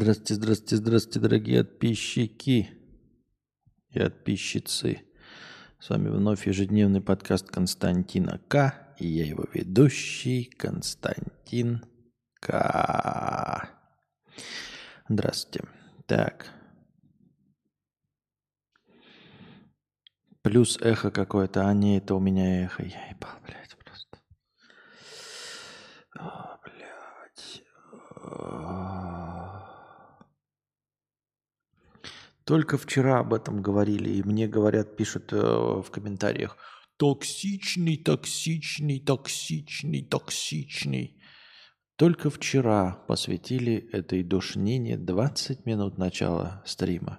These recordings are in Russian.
Здравствуйте, здравствуйте, здравствуйте, дорогие подписчики и подписчицы. С вами вновь ежедневный подкаст Константина К. И я его ведущий Константин К. Здравствуйте. Так. Плюс эхо какое-то, а не это у меня эхо. Я ебал, блядь, просто. О, блядь. Только вчера об этом говорили, и мне говорят, пишут э, в комментариях, токсичный, токсичный, токсичный, токсичный. Только вчера посвятили этой душнине 20 минут начала стрима.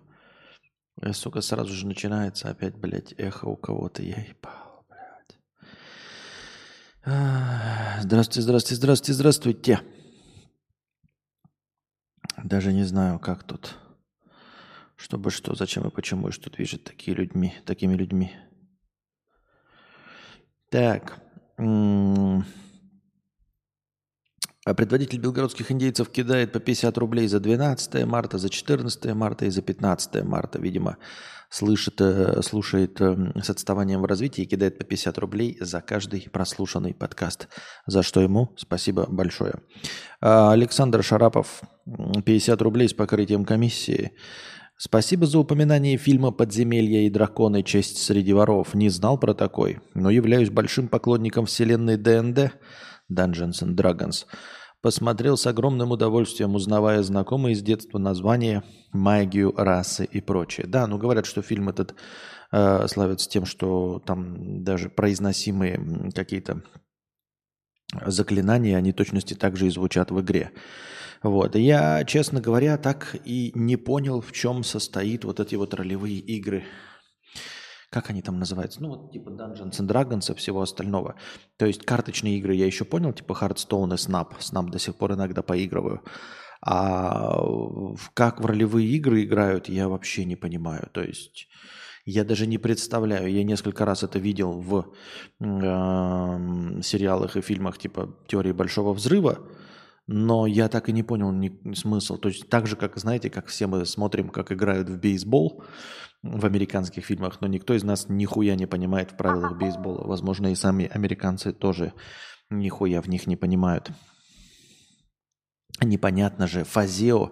И, сука, сразу же начинается опять, блядь, эхо у кого-то. Я ебал, блядь. Здравствуйте, здравствуйте, здравствуйте, здравствуйте. Даже не знаю, как тут. Чтобы что, зачем и почему, и что движет такие людьми, такими людьми. Так. А предводитель белгородских индейцев кидает по 50 рублей за 12 марта, за 14 марта и за 15 марта. Видимо, слышит, э, слушает э, с отставанием в развитии и кидает по 50 рублей за каждый прослушанный подкаст. За что ему спасибо большое. А Александр Шарапов, 50 рублей с покрытием комиссии. Спасибо за упоминание фильма «Подземелья и драконы. Честь среди воров». Не знал про такой, но являюсь большим поклонником вселенной ДНД Dungeons and Dragons. Посмотрел с огромным удовольствием, узнавая знакомые с детства названия, магию, расы и прочее. Да, ну говорят, что фильм этот э, славится тем, что там даже произносимые какие-то заклинания, они точности также и звучат в игре. Вот. я, честно говоря, так и не понял, в чем состоит вот эти вот ролевые игры. Как они там называются? Ну, вот типа Dungeons and Dragons и всего остального. То есть карточные игры я еще понял, типа Hearthstone и Snap. Snap до сих пор иногда поигрываю. А как в ролевые игры играют, я вообще не понимаю. То есть я даже не представляю. Я несколько раз это видел в э, сериалах и фильмах типа «Теории большого взрыва», но я так и не понял ни, смысл. То есть так же, как, знаете, как все мы смотрим, как играют в бейсбол в американских фильмах, но никто из нас нихуя не понимает в правилах бейсбола. Возможно, и сами американцы тоже нихуя в них не понимают. Непонятно же. Фазео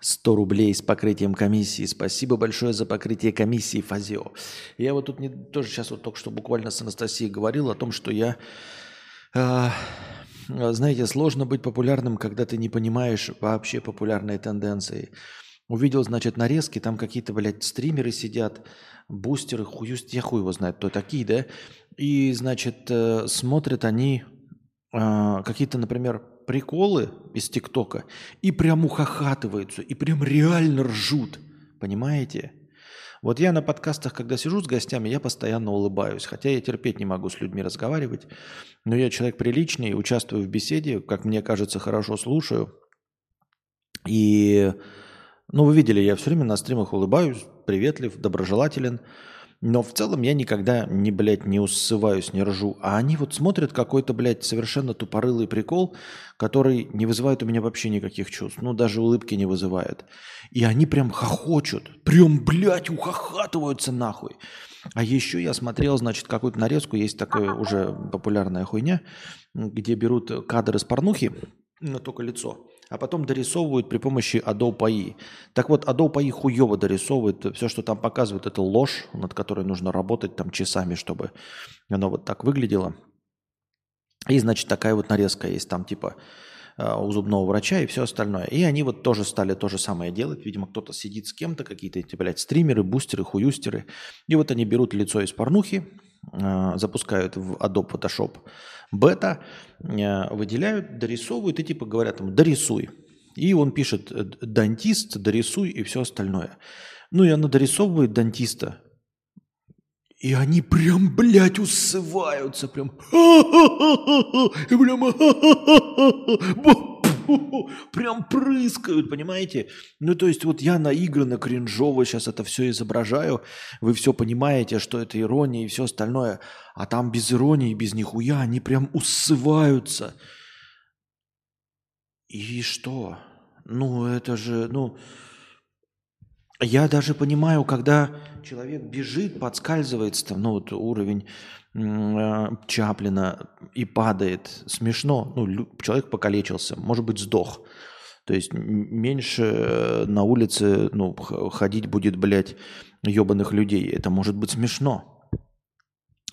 100 рублей с покрытием комиссии. Спасибо большое за покрытие комиссии, Фазео. Я вот тут не, тоже сейчас вот только что буквально с Анастасией говорил о том, что я... Э, знаете, сложно быть популярным, когда ты не понимаешь вообще популярные тенденции. Увидел, значит, нарезки, там какие-то, блядь, стримеры сидят, бустеры, хуюст, я хуй его знает, кто такие, да? И, значит, э, смотрят они э, какие-то, например, приколы из ТикТока и прям ухахатываются, и прям реально ржут, понимаете? Вот я на подкастах, когда сижу с гостями, я постоянно улыбаюсь, хотя я терпеть не могу с людьми разговаривать, но я человек приличный, участвую в беседе, как мне кажется, хорошо слушаю. И, ну, вы видели, я все время на стримах улыбаюсь, приветлив, доброжелателен – но в целом я никогда не, блядь, не усываюсь, не ржу. А они вот смотрят какой-то, блядь, совершенно тупорылый прикол, который не вызывает у меня вообще никаких чувств. Ну, даже улыбки не вызывает. И они прям хохочут. Прям, блядь, ухахатываются нахуй. А еще я смотрел, значит, какую-то нарезку. Есть такая уже популярная хуйня, где берут кадры с порнухи, но только лицо а потом дорисовывают при помощи Adobe AI. Так вот, Adobe AI хуево дорисовывает. Все, что там показывают, это ложь, над которой нужно работать там часами, чтобы оно вот так выглядело. И, значит, такая вот нарезка есть там типа э, у зубного врача и все остальное. И они вот тоже стали то же самое делать. Видимо, кто-то сидит с кем-то, какие-то эти, блядь, стримеры, бустеры, хуюстеры. И вот они берут лицо из порнухи, запускают в Adobe Photoshop бета, э, выделяют, дорисовывают и типа говорят ему «дорисуй». И он пишет э, «дантист, дорисуй» и все остальное. Ну и она дорисовывает дантиста. И они прям, блядь, усываются, прям, прям, прям прыскают, понимаете? Ну, то есть вот я наигранно, кринжово сейчас это все изображаю, вы все понимаете, что это ирония и все остальное, а там без иронии, без нихуя, они прям усываются. И что? Ну, это же, ну, я даже понимаю, когда человек бежит, подскальзывается, там, ну вот уровень Чаплина и падает, смешно. Ну, человек покалечился, может быть, сдох. То есть меньше э, на улице ну, ходить будет, блядь, ебаных людей. Это может быть смешно.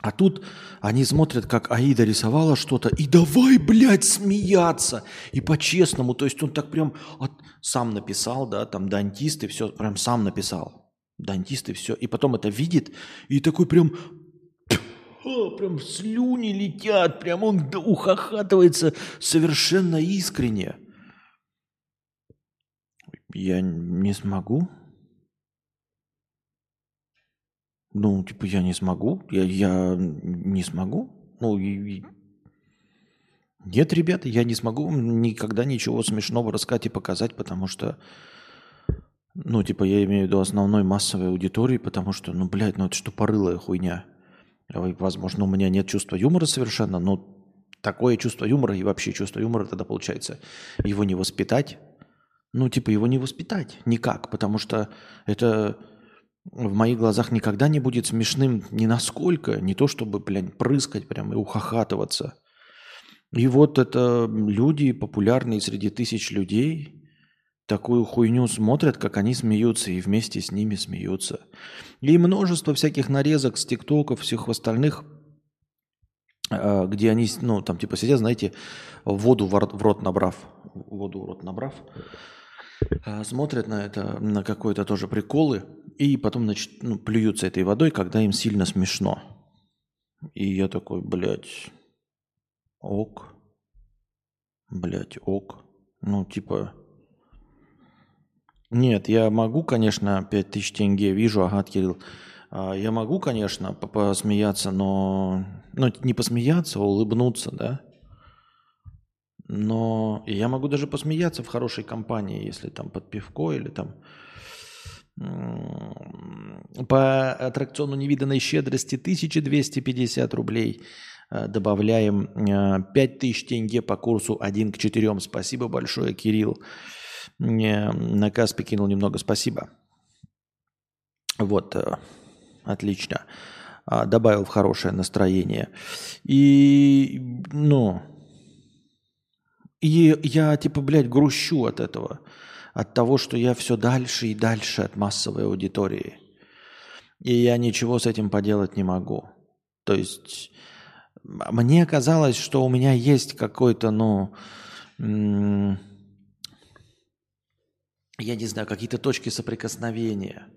А тут они смотрят, как Аида рисовала что-то, и давай, блядь, смеяться. И по-честному, то есть он так прям от... сам написал, да, там дантист и все, прям сам написал. Дантист и все. И потом это видит, и такой прям, прям слюни летят, прям он ухахатывается совершенно искренне. Я не смогу. Ну, типа, я не смогу. Я, я не смогу. Ну, и, и... Нет, ребята, я не смогу никогда ничего смешного рассказать и показать, потому что, ну, типа, я имею в виду основной массовой аудитории, потому что, ну, блядь, ну это что порылая хуйня. Возможно, у меня нет чувства юмора совершенно, но такое чувство юмора и вообще чувство юмора тогда получается его не воспитать. Ну, типа, его не воспитать никак, потому что это в моих глазах никогда не будет смешным ни насколько, не то чтобы, блядь, прыскать прям и ухахатываться. И вот это люди, популярные среди тысяч людей, такую хуйню смотрят, как они смеются, и вместе с ними смеются. И множество всяких нарезок с тиктоков, всех остальных, а, где они, ну, там, типа, сидят, знаете, воду в рот набрав, воду в рот набрав, а, смотрят на это, на какой-то тоже приколы, и потом, значит, ну, плюются этой водой, когда им сильно смешно. И я такой, блядь, ок, блядь, ок. Ну, типа, нет, я могу, конечно, 5000 тенге, вижу, ага, Кирилл, а, я могу, конечно, посмеяться, но, ну, не посмеяться, а улыбнуться, да, но я могу даже посмеяться в хорошей компании, если там под пивко или там по аттракциону невиданной щедрости 1250 рублей. Э, добавляем 5000 э, тенге по курсу 1 к 4. Спасибо большое, Кирилл. На Каспе кинул немного спасибо. Вот, э, отлично. А, добавил в хорошее настроение. И, ну, и я, типа, блядь, грущу от этого. От того, что я все дальше и дальше от массовой аудитории. И я ничего с этим поделать не могу. То есть мне казалось, что у меня есть какой-то, ну, я не знаю, какие-то точки соприкосновения.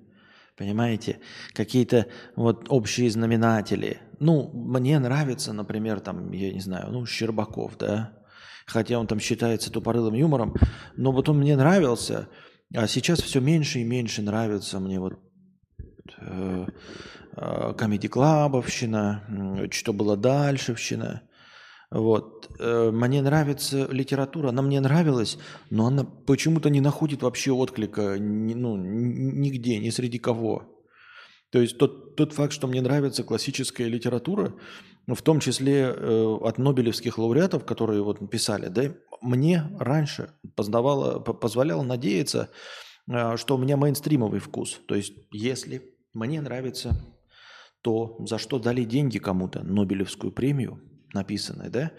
Понимаете? Какие-то вот общие знаменатели. Ну, мне нравится, например, там, я не знаю, ну, Щербаков, да, хотя он там считается тупорылым юмором, но вот он мне нравился, а сейчас все меньше и меньше нравится мне вот э, э, клабовщина, что было дальшевщина. Вот. Э, мне нравится литература, она мне нравилась, но она почему-то не находит вообще отклика ну, нигде, ни среди кого. То есть тот, тот факт, что мне нравится классическая литература, в том числе э, от нобелевских лауреатов, которые вот писали, да, мне раньше познавало, позволяло надеяться, э, что у меня мейнстримовый вкус. То есть если мне нравится то, за что дали деньги кому-то, Нобелевскую премию, написанное, да,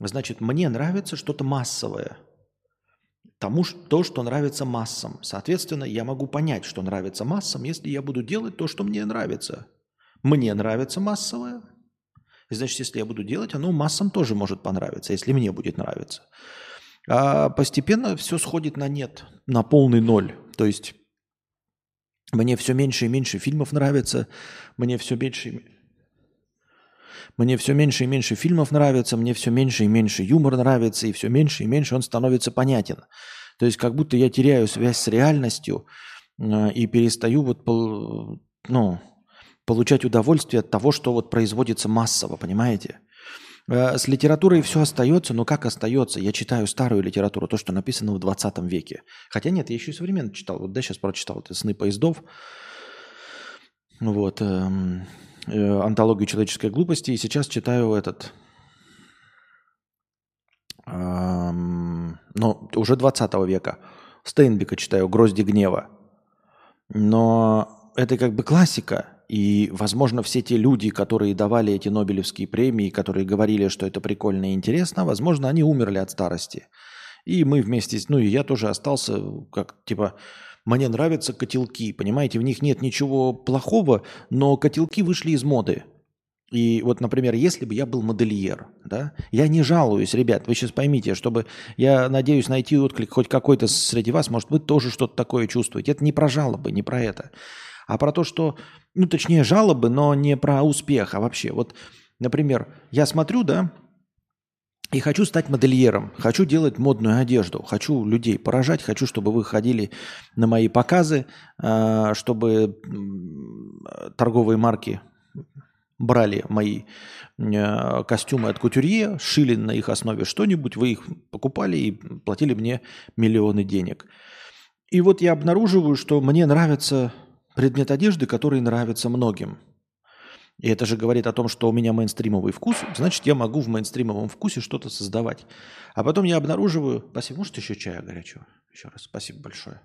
значит, мне нравится что-то массовое – тому, то, что нравится массам. Соответственно, я могу понять, что нравится массам, если я буду делать то, что мне нравится. Мне нравится массовое. значит, если я буду делать, оно массам тоже может понравиться, если мне будет нравиться. А постепенно все сходит на нет, на полный ноль. То есть мне все меньше и меньше фильмов нравится, мне все меньше мне все меньше и меньше фильмов нравится, мне все меньше и меньше юмор нравится, и все меньше и меньше он становится понятен. То есть как будто я теряю связь с реальностью э, и перестаю вот, ну, получать удовольствие от того, что вот производится массово, понимаете? Э, с литературой все остается, но как остается? Я читаю старую литературу, то, что написано в 20 веке. Хотя нет, я еще и современно читал. Вот да, сейчас прочитал это «Сны поездов». Вот. Эм, э, антологию человеческой глупости, и сейчас читаю этот, ну, уже 20 века, Стейнбека читаю «Грозди гнева». Но это как бы классика. И, возможно, все те люди, которые давали эти Нобелевские премии, которые говорили, что это прикольно и интересно, возможно, они умерли от старости. И мы вместе, ну и я тоже остался, как типа, мне нравятся котелки, понимаете, в них нет ничего плохого, но котелки вышли из моды. И вот, например, если бы я был модельер, да, я не жалуюсь, ребят, вы сейчас поймите, чтобы я надеюсь найти отклик хоть какой-то среди вас, может, вы тоже что-то такое чувствуете. Это не про жалобы, не про это, а про то, что, ну, точнее, жалобы, но не про успех, а вообще. Вот, например, я смотрю, да, и хочу стать модельером, хочу делать модную одежду, хочу людей поражать, хочу, чтобы вы ходили на мои показы, а, чтобы торговые марки брали мои э, костюмы от кутюрье, шили на их основе что-нибудь, вы их покупали и платили мне миллионы денег. И вот я обнаруживаю, что мне нравится предмет одежды, который нравится многим. И это же говорит о том, что у меня мейнстримовый вкус, значит, я могу в мейнстримовом вкусе что-то создавать. А потом я обнаруживаю... Спасибо. Может, еще чая горячего? Еще раз. Спасибо большое.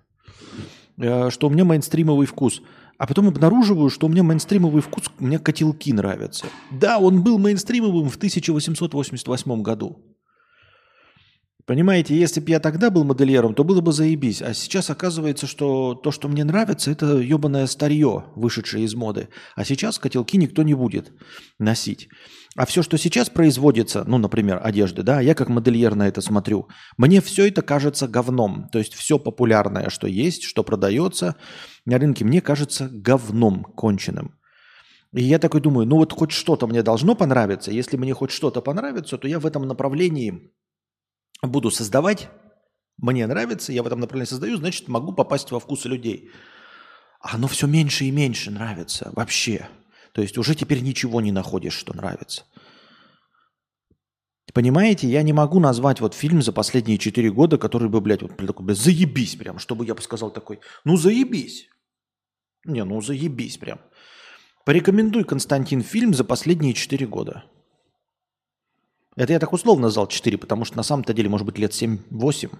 Э, что у меня мейнстримовый вкус – а потом обнаруживаю, что у меня мейнстримовый вкус, меня котелки нравятся. Да, он был мейнстримовым в 1888 году. Понимаете, если бы я тогда был модельером, то было бы заебись. А сейчас оказывается, что то, что мне нравится, это ебаное старье, вышедшее из моды. А сейчас котелки никто не будет носить. А все, что сейчас производится, ну, например, одежды, да, я как модельер на это смотрю, мне все это кажется говном. То есть все популярное, что есть, что продается на рынке, мне кажется говном конченным. И я такой думаю, ну вот хоть что-то мне должно понравиться. Если мне хоть что-то понравится, то я в этом направлении буду создавать. Мне нравится, я в этом направлении создаю, значит, могу попасть во вкусы людей. А оно все меньше и меньше нравится вообще. То есть уже теперь ничего не находишь, что нравится. Понимаете, я не могу назвать вот фильм за последние четыре года, который бы, блядь, вот такой, блядь, заебись прям, чтобы я бы сказал такой, ну заебись. Не, ну заебись прям. Порекомендуй, Константин, фильм за последние четыре года. Это я так условно назвал 4, потому что на самом-то деле может быть лет 7-8.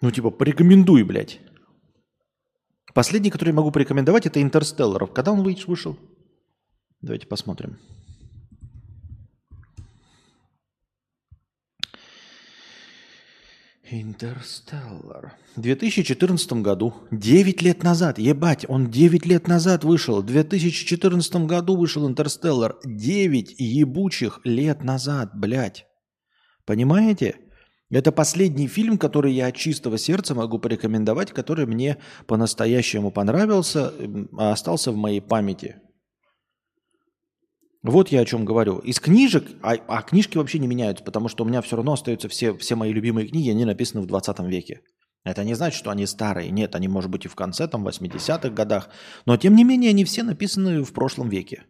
Ну типа порекомендуй, блядь. Последний, который я могу порекомендовать, это «Интерстеллар». Когда он вышел? Давайте посмотрим. Интерстеллар. В 2014 году, 9 лет назад, ебать, он 9 лет назад вышел. В 2014 году вышел Интерстеллар. 9 ебучих лет назад, блядь. Понимаете? Это последний фильм, который я от чистого сердца могу порекомендовать, который мне по-настоящему понравился, а остался в моей памяти. Вот я о чем говорю. Из книжек, а, а книжки вообще не меняются, потому что у меня все равно остаются все, все мои любимые книги, они написаны в 20 веке. Это не значит, что они старые. Нет, они, может быть, и в конце, там, 80-х годах. Но, тем не менее, они все написаны в прошлом веке.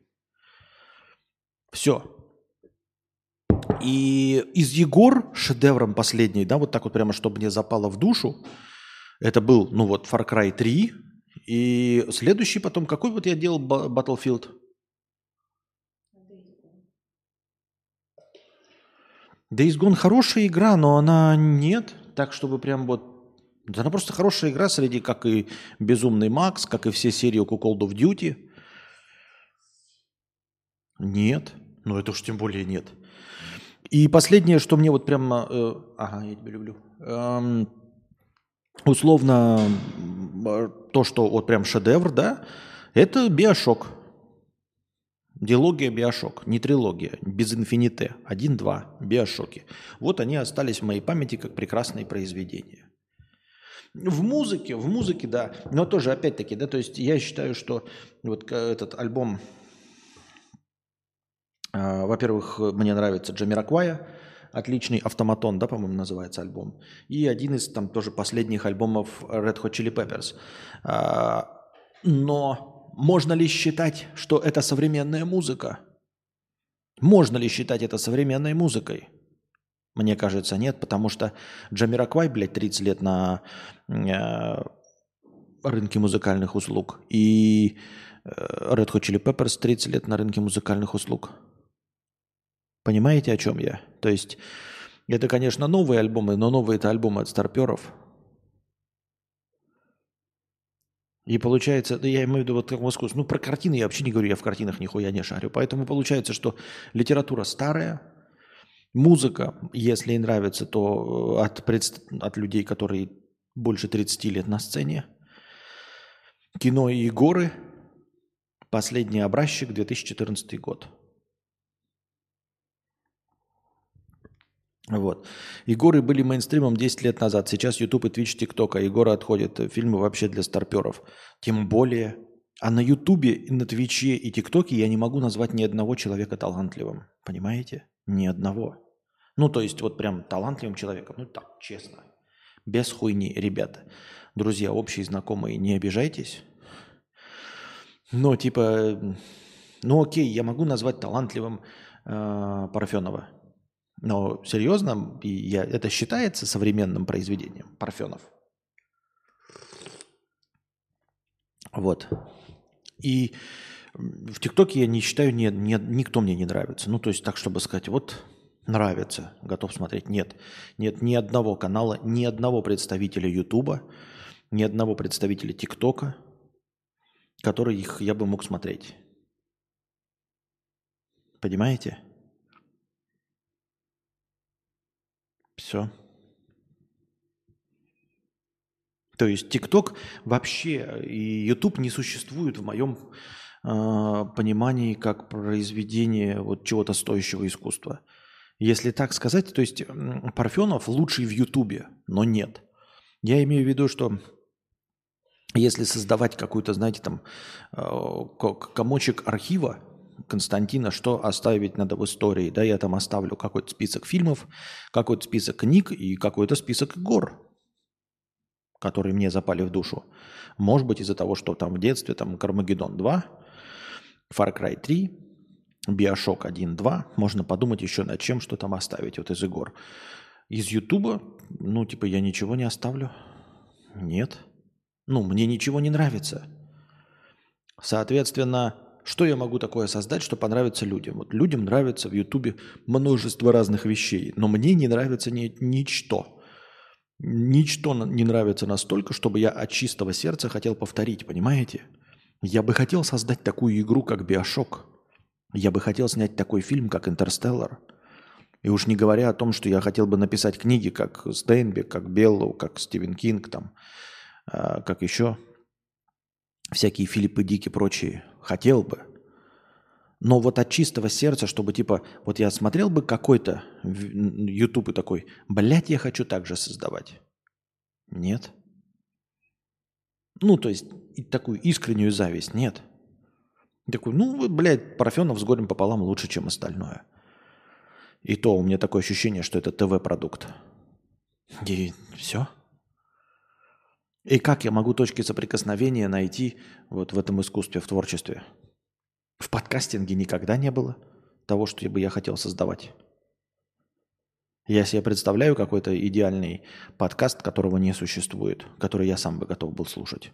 Все. И из Егор шедевром последний, да, вот так вот прямо, чтобы мне запало в душу, это был, ну вот, Far Cry 3. И следующий потом, какой вот я делал Battlefield? Days Gone хорошая игра, но она нет, так чтобы прям вот... Она просто хорошая игра среди, как и Безумный Макс, как и все серии Call of Duty. Нет, ну это уж тем более нет. И последнее, что мне вот прямо... Э, ага, я тебя люблю. Эм, условно, то, что вот прям шедевр, да, это Биошок. Диалогия Биошок, не трилогия, без инфините. Один-два, Биошоки. Вот они остались в моей памяти как прекрасные произведения. В музыке, в музыке, да, но тоже опять-таки, да, то есть я считаю, что вот этот альбом а, во-первых, мне нравится Джамираквая, отличный автоматон, да, по-моему, называется альбом. И один из там тоже последних альбомов Red Hot Chili Peppers. А, но можно ли считать, что это современная музыка? Можно ли считать это современной музыкой? Мне кажется, нет, потому что Джамираквай, блядь, 30 лет на э, рынке музыкальных услуг. И э, Red Hot Chili Peppers 30 лет на рынке музыкальных услуг. Понимаете, о чем я? То есть это, конечно, новые альбомы, но новые это альбомы от старперов. И получается, я имею в виду вот как искусство. Ну, про картины я вообще не говорю, я в картинах нихуя не шарю. Поэтому получается, что литература старая, музыка, если ей нравится, то э, от, предст... от людей, которые больше 30 лет на сцене. Кино и горы. Последний образчик, 2014 год. Вот. Егоры были мейнстримом 10 лет назад. Сейчас YouTube и Twitch, TikTok, а Егоры отходят. Фильмы вообще для старперов. Тем более. А на Ютубе, на Твиче и ТикТоке я не могу назвать ни одного человека талантливым. Понимаете? Ни одного. Ну, то есть вот прям талантливым человеком. Ну, так, честно. Без хуйни, ребята. Друзья, общие знакомые, не обижайтесь. Но типа, ну окей, я могу назвать талантливым э, Парфенова. Но серьезно, я, это считается современным произведением Парфенов. Вот. И в ТикТоке я не считаю, ни, ни, никто мне не нравится. Ну, то есть так, чтобы сказать, вот нравится, готов смотреть. Нет. Нет ни одного канала, ни одного представителя Ютуба, ни одного представителя ТикТока, который их я бы мог смотреть. Понимаете? Все. То есть ТикТок вообще и YouTube не существуют в моем э, понимании как произведение вот чего-то стоящего искусства. Если так сказать, то есть Парфенов лучший в Ютубе, но нет. Я имею в виду, что если создавать какую-то, знаете, там э, комочек архива, Константина, что оставить надо в истории. Да, я там оставлю какой-то список фильмов, какой-то список книг и какой-то список гор, которые мне запали в душу. Может быть, из-за того, что там в детстве там Кармагеддон 2, Far Cry 3, Биошок 1, 2. Можно подумать еще над чем, что там оставить вот из игр. Из Ютуба, ну, типа, я ничего не оставлю. Нет. Ну, мне ничего не нравится. Соответственно, что я могу такое создать, что понравится людям? Вот людям нравится в Ютубе множество разных вещей, но мне не нравится ни, ничто. Ничто не нравится настолько, чтобы я от чистого сердца хотел повторить, понимаете? Я бы хотел создать такую игру, как BioShock. Я бы хотел снять такой фильм, как «Интерстеллар». И уж не говоря о том, что я хотел бы написать книги, как Стейнбек, как Беллоу, как Стивен Кинг, там, э, как еще всякие Филиппы Дики и прочие. Хотел бы. Но вот от чистого сердца, чтобы типа, вот я смотрел бы какой-то YouTube и такой, блядь, я хочу так же создавать. Нет. Ну, то есть, такую искреннюю зависть нет. такой, ну, блядь, Парфенов с горем пополам лучше, чем остальное. И то у меня такое ощущение, что это ТВ-продукт. И все. И как я могу точки соприкосновения найти вот в этом искусстве, в творчестве? В подкастинге никогда не было того, что бы я хотел создавать. Я себе представляю какой-то идеальный подкаст, которого не существует, который я сам бы готов был слушать.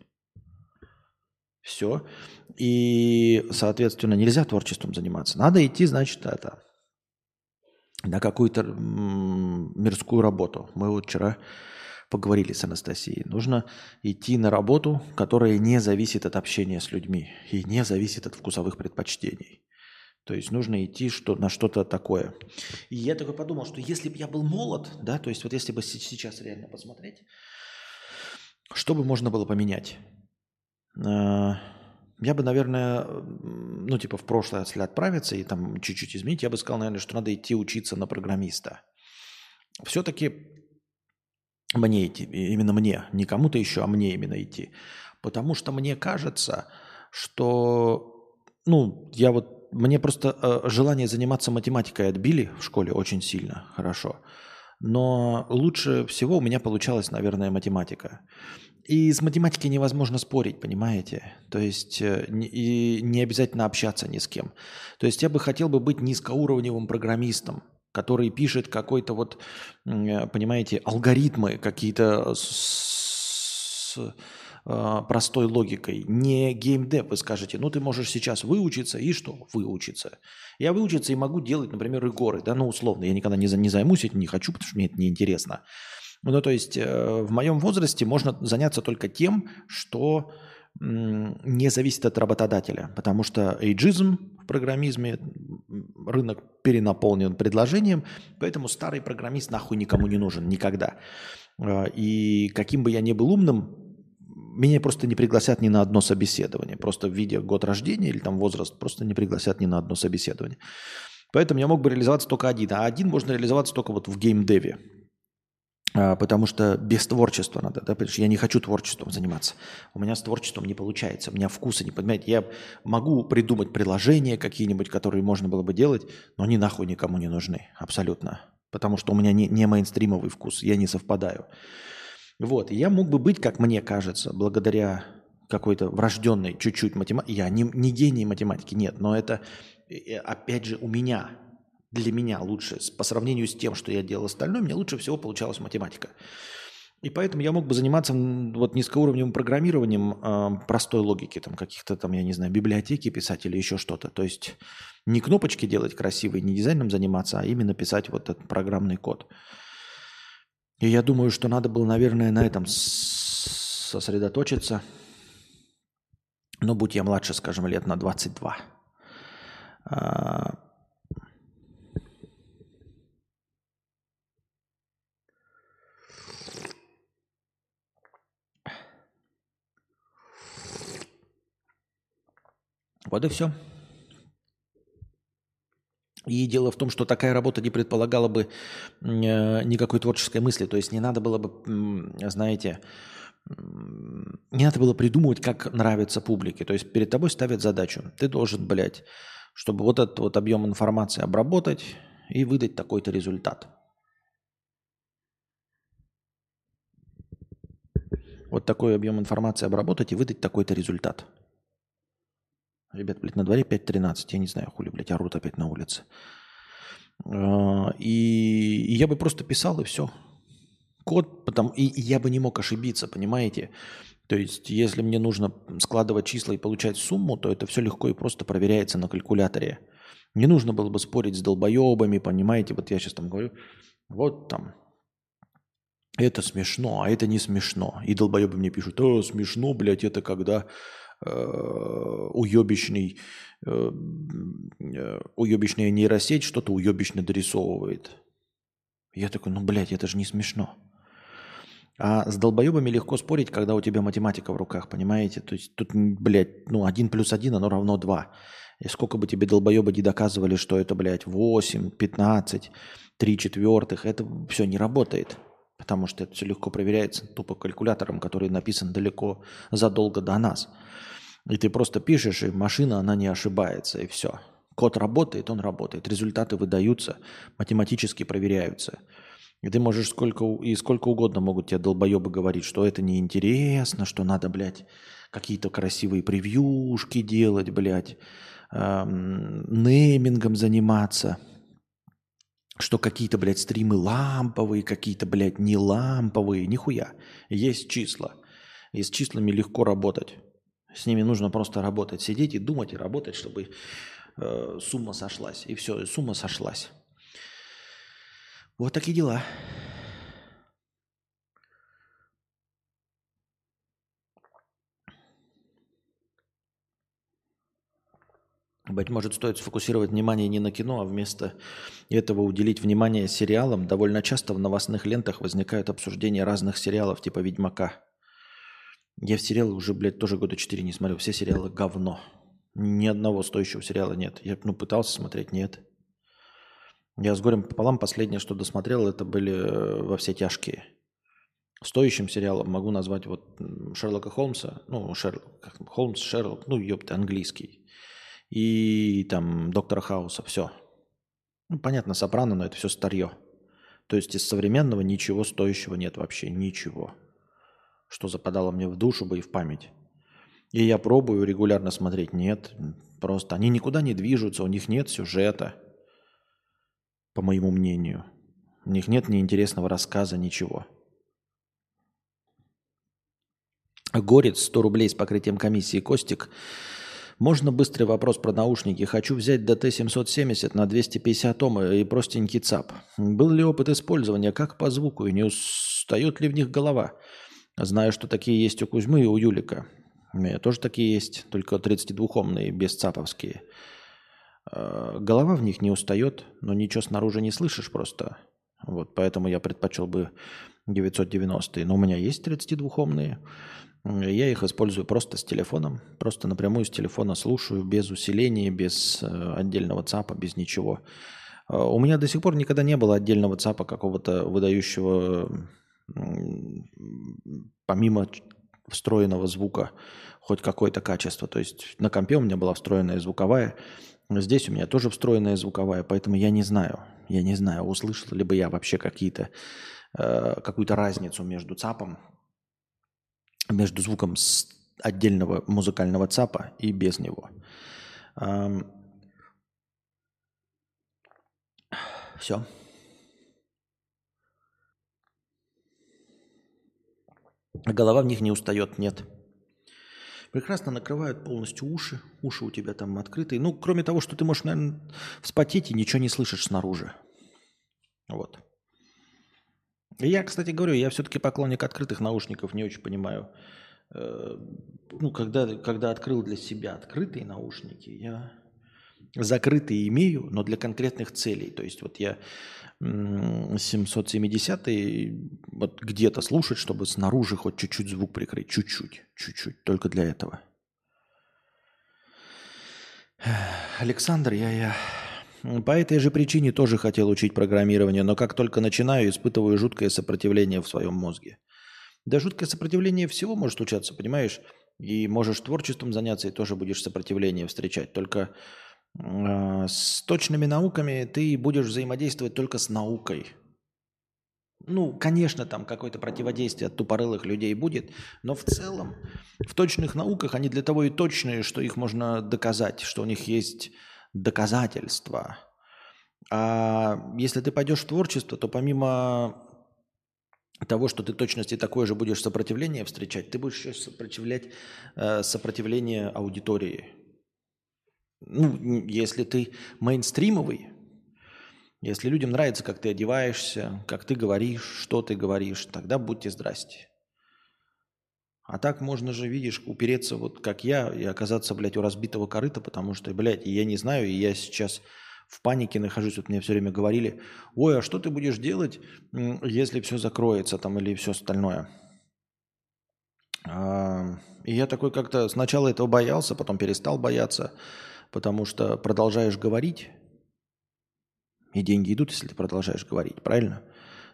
Все. И, соответственно, нельзя творчеством заниматься. Надо идти, значит, это, на какую-то мирскую работу. Мы вот вчера поговорили с Анастасией. Нужно идти на работу, которая не зависит от общения с людьми и не зависит от вкусовых предпочтений. То есть нужно идти что, на что-то такое. И я такой подумал, что если бы я был молод, да, то есть вот если бы сейчас реально посмотреть, что бы можно было поменять? А, я бы, наверное, ну, типа в прошлое, если отправиться и там чуть-чуть изменить, я бы сказал, наверное, что надо идти учиться на программиста. Все-таки мне идти, именно мне, не кому-то еще, а мне именно идти. Потому что мне кажется, что, ну, я вот, мне просто э, желание заниматься математикой отбили в школе очень сильно, хорошо. Но лучше всего у меня получалась, наверное, математика. И с математикой невозможно спорить, понимаете? То есть э, и не обязательно общаться ни с кем. То есть я бы хотел бы быть низкоуровневым программистом, который пишет какой-то вот, э, понимаете, алгоритмы какие-то с, э, простой логикой, не геймдев. Вы скажете, ну ты можешь сейчас выучиться и что? Выучиться. Я выучиться и могу делать, например, и горы, да, ну условно. Я никогда не, не займусь этим, не хочу, потому что мне это неинтересно. Ну то есть э, в моем возрасте можно заняться только тем, что не зависит от работодателя, потому что эйджизм в программизме, рынок перенаполнен предложением, поэтому старый программист нахуй никому не нужен никогда. А, и каким бы я ни был умным, меня просто не пригласят ни на одно собеседование. Просто в виде год рождения или там возраст просто не пригласят ни на одно собеседование. Поэтому я мог бы реализоваться только один. А один можно реализоваться только вот в геймдеве. А, потому что без творчества надо, да, потому что я не хочу творчеством заниматься. У меня с творчеством не получается, у меня вкуса не понимаете. Я могу придумать приложения какие-нибудь, которые можно было бы делать, но они нахуй никому не нужны, абсолютно. Потому что у меня не, не мейнстримовый вкус, я не совпадаю. Вот, я мог бы быть, как мне кажется, благодаря какой-то врожденной чуть-чуть математики. Я не, не гений математики, нет, но это, э, опять же, у меня для меня лучше, по сравнению с тем, что я делал остальное, мне лучше всего получалась математика. И поэтому я мог бы заниматься вот низкоуровневым программированием э, простой логики, там каких-то там, я не знаю, библиотеки писать или еще что-то. То есть не кнопочки делать красивые, не дизайном заниматься, а именно писать вот этот программный код. И я думаю, что надо было, наверное, на этом сосредоточиться. Но будь я младше, скажем, лет на 22. Вот и все. И дело в том, что такая работа не предполагала бы э, никакой творческой мысли. То есть не надо было бы, знаете, не надо было придумывать, как нравится публике. То есть перед тобой ставят задачу. Ты должен, блядь, чтобы вот этот вот объем информации обработать и выдать такой-то результат. Вот такой объем информации обработать и выдать такой-то результат. Ребят, блядь, на дворе 5.13, я не знаю, хули, блядь, орут опять на улице. А, и, я бы просто писал, и все. Код, потом, и, и я бы не мог ошибиться, понимаете? То есть, если мне нужно складывать числа и получать сумму, то это все легко и просто проверяется на калькуляторе. Не нужно было бы спорить с долбоебами, понимаете? Вот я сейчас там говорю, вот там, это смешно, а это не смешно. И долбоебы мне пишут, о, смешно, блядь, это когда Э, уебищный, э, э, уебищная нейросеть что-то уебищно дорисовывает. Я такой, ну, блядь, это же не смешно. А с долбоебами легко спорить, когда у тебя математика в руках, понимаете? То есть тут, блядь, ну, один плюс один, оно равно два. И сколько бы тебе долбоебы не доказывали, что это, блядь, 8, 15, 3 четвертых, это все не работает. Потому что это все легко проверяется тупо калькулятором, который написан далеко задолго до нас. И ты просто пишешь, и машина, она не ошибается, и все. Код работает, он работает. Результаты выдаются, математически проверяются. И ты можешь сколько, и сколько угодно могут тебе долбоебы говорить, что это неинтересно, что надо, блядь, какие-то красивые превьюшки делать, блядь, эм, неймингом заниматься, что какие-то, блядь, стримы ламповые, какие-то, блядь, не ламповые, нихуя. Есть числа. И с числами легко работать. С ними нужно просто работать, сидеть и думать, и работать, чтобы э, сумма сошлась. И все, сумма сошлась. Вот такие дела. Быть может, стоит сфокусировать внимание не на кино, а вместо этого уделить внимание сериалам. Довольно часто в новостных лентах возникают обсуждения разных сериалов типа «Ведьмака». Я в сериалы уже, блядь, тоже года четыре не смотрел. Все сериалы говно. Ни одного стоящего сериала нет. Я, ну, пытался смотреть, нет. Я с горем пополам последнее, что досмотрел, это были э, «Во все тяжкие». Стоящим сериалом могу назвать вот Шерлока Холмса, ну, Шерлок, Холмс, Шерлок, ну, ёпта, английский. И там Доктора Хауса, все. Ну, понятно, Сопрано, но это все старье. То есть из современного ничего стоящего нет вообще, ничего что западало мне в душу бы и в память. И я пробую регулярно смотреть. Нет, просто они никуда не движутся, у них нет сюжета, по моему мнению. У них нет неинтересного рассказа, ничего. Горец, 100 рублей с покрытием комиссии. Костик, можно быстрый вопрос про наушники? Хочу взять DT770 на 250 Ом и простенький ЦАП. Был ли опыт использования? Как по звуку? И не устает ли в них голова? Знаю, что такие есть у Кузьмы и у Юлика. У меня тоже такие есть, только 32-омные, без цаповские. Э, голова в них не устает, но ничего снаружи не слышишь просто. Вот, поэтому я предпочел бы 990-е. Но у меня есть 32-омные. Я их использую просто с телефоном. Просто напрямую с телефона слушаю, без усиления, без э, отдельного ЦАПа, без ничего. Э, у меня до сих пор никогда не было отдельного ЦАПа какого-то выдающего, помимо встроенного звука, хоть какое-то качество. То есть на компе у меня была встроенная звуковая, здесь у меня тоже встроенная звуковая, поэтому я не знаю, я не знаю, услышал ли бы я вообще какие-то, э, какую-то разницу между ЦАПом между звуком с отдельного музыкального ЦАПа и без него. Все. Голова в них не устает, нет. Прекрасно накрывают полностью уши. Уши у тебя там открытые. Ну, кроме того, что ты можешь, наверное, вспотеть и ничего не слышишь снаружи. Вот. Я, кстати, говорю, я все-таки поклонник открытых наушников, не очень понимаю. Э, ну, когда, когда открыл для себя открытые наушники, я закрытые имею, но для конкретных целей. То есть вот я 770 вот где-то слушать, чтобы снаружи хоть чуть-чуть звук прикрыть. Чуть-чуть, чуть-чуть, только для этого. Александр, я, я по этой же причине тоже хотел учить программирование, но как только начинаю, испытываю жуткое сопротивление в своем мозге. Да жуткое сопротивление всего может случаться, понимаешь? И можешь творчеством заняться, и тоже будешь сопротивление встречать. Только э, с точными науками ты будешь взаимодействовать только с наукой. Ну, конечно, там какое-то противодействие от тупорылых людей будет, но в целом в точных науках они для того и точные, что их можно доказать, что у них есть доказательства. А если ты пойдешь в творчество, то помимо того, что ты точности такое же будешь сопротивление встречать, ты будешь еще сопротивлять э, сопротивление аудитории. Ну, если ты мейнстримовый, если людям нравится, как ты одеваешься, как ты говоришь, что ты говоришь, тогда будьте здрасте. А так можно же, видишь, упереться вот как я и оказаться, блядь, у разбитого корыта, потому что, блядь, я не знаю, и я сейчас в панике нахожусь. Вот мне все время говорили, ой, а что ты будешь делать, если все закроется там или все остальное? И я такой как-то сначала этого боялся, потом перестал бояться, потому что продолжаешь говорить, и деньги идут, если ты продолжаешь говорить, правильно?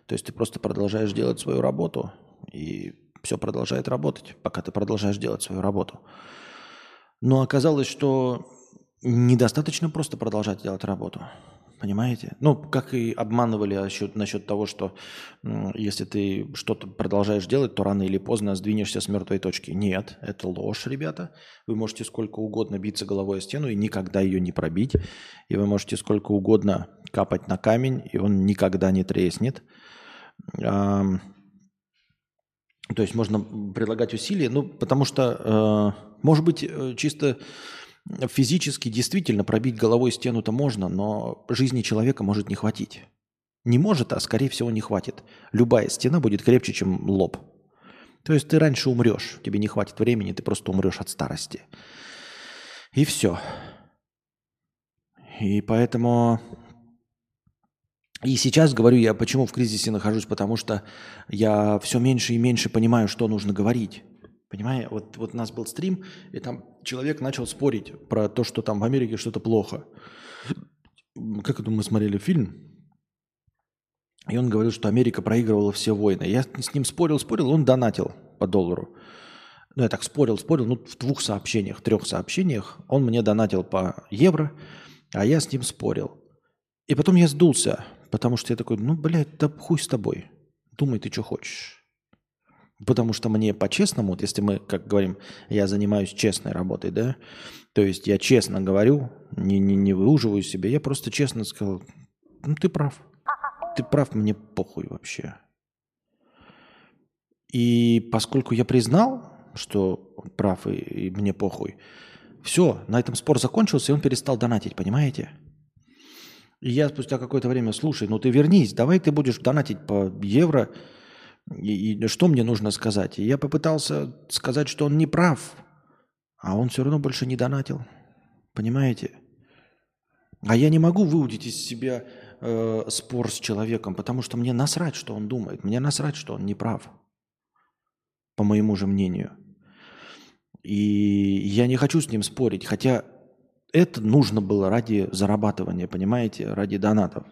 То есть ты просто продолжаешь делать свою работу, и все продолжает работать, пока ты продолжаешь делать свою работу. Но оказалось, что недостаточно просто продолжать делать работу. Понимаете? Ну, как и обманывали насчет, насчет того, что если ты что-то продолжаешь делать, то рано или поздно сдвинешься с мертвой точки. Нет, это ложь, ребята. Вы можете сколько угодно биться головой о стену и никогда ее не пробить. И вы можете сколько угодно капать на камень, и он никогда не треснет. То есть можно предлагать усилия, ну, потому что, э, может быть, э, чисто физически действительно пробить головой стену-то можно, но жизни человека может не хватить. Не может, а скорее всего не хватит. Любая стена будет крепче, чем лоб. То есть ты раньше умрешь, тебе не хватит времени, ты просто умрешь от старости. И все. И поэтому и сейчас говорю я, почему в кризисе нахожусь, потому что я все меньше и меньше понимаю, что нужно говорить. Понимаете, вот, вот у нас был стрим, и там человек начал спорить про то, что там в Америке что-то плохо. Как это мы смотрели фильм, и он говорил, что Америка проигрывала все войны. Я с ним спорил, спорил, он донатил по доллару. Ну, я так спорил, спорил, ну, в двух сообщениях, трех сообщениях он мне донатил по евро, а я с ним спорил. И потом я сдулся, Потому что я такой, ну, блядь, да хуй с тобой. Думай ты, что хочешь. Потому что мне по-честному, вот если мы, как говорим, я занимаюсь честной работой, да, то есть я честно говорю, не, не, не выуживаю себе, я просто честно сказал, ну ты прав, ты прав, мне похуй вообще. И поскольку я признал, что прав и, и мне похуй, все, на этом спор закончился, и он перестал донатить, понимаете? И я спустя какое-то время, слушай, ну ты вернись, давай ты будешь донатить по евро, и, и что мне нужно сказать? И я попытался сказать, что он не прав, а он все равно больше не донатил. Понимаете? А я не могу выудить из себя э, спор с человеком, потому что мне насрать, что он думает. Мне насрать, что он не прав. По моему же мнению. И я не хочу с ним спорить, хотя это нужно было ради зарабатывания, понимаете, ради донатов.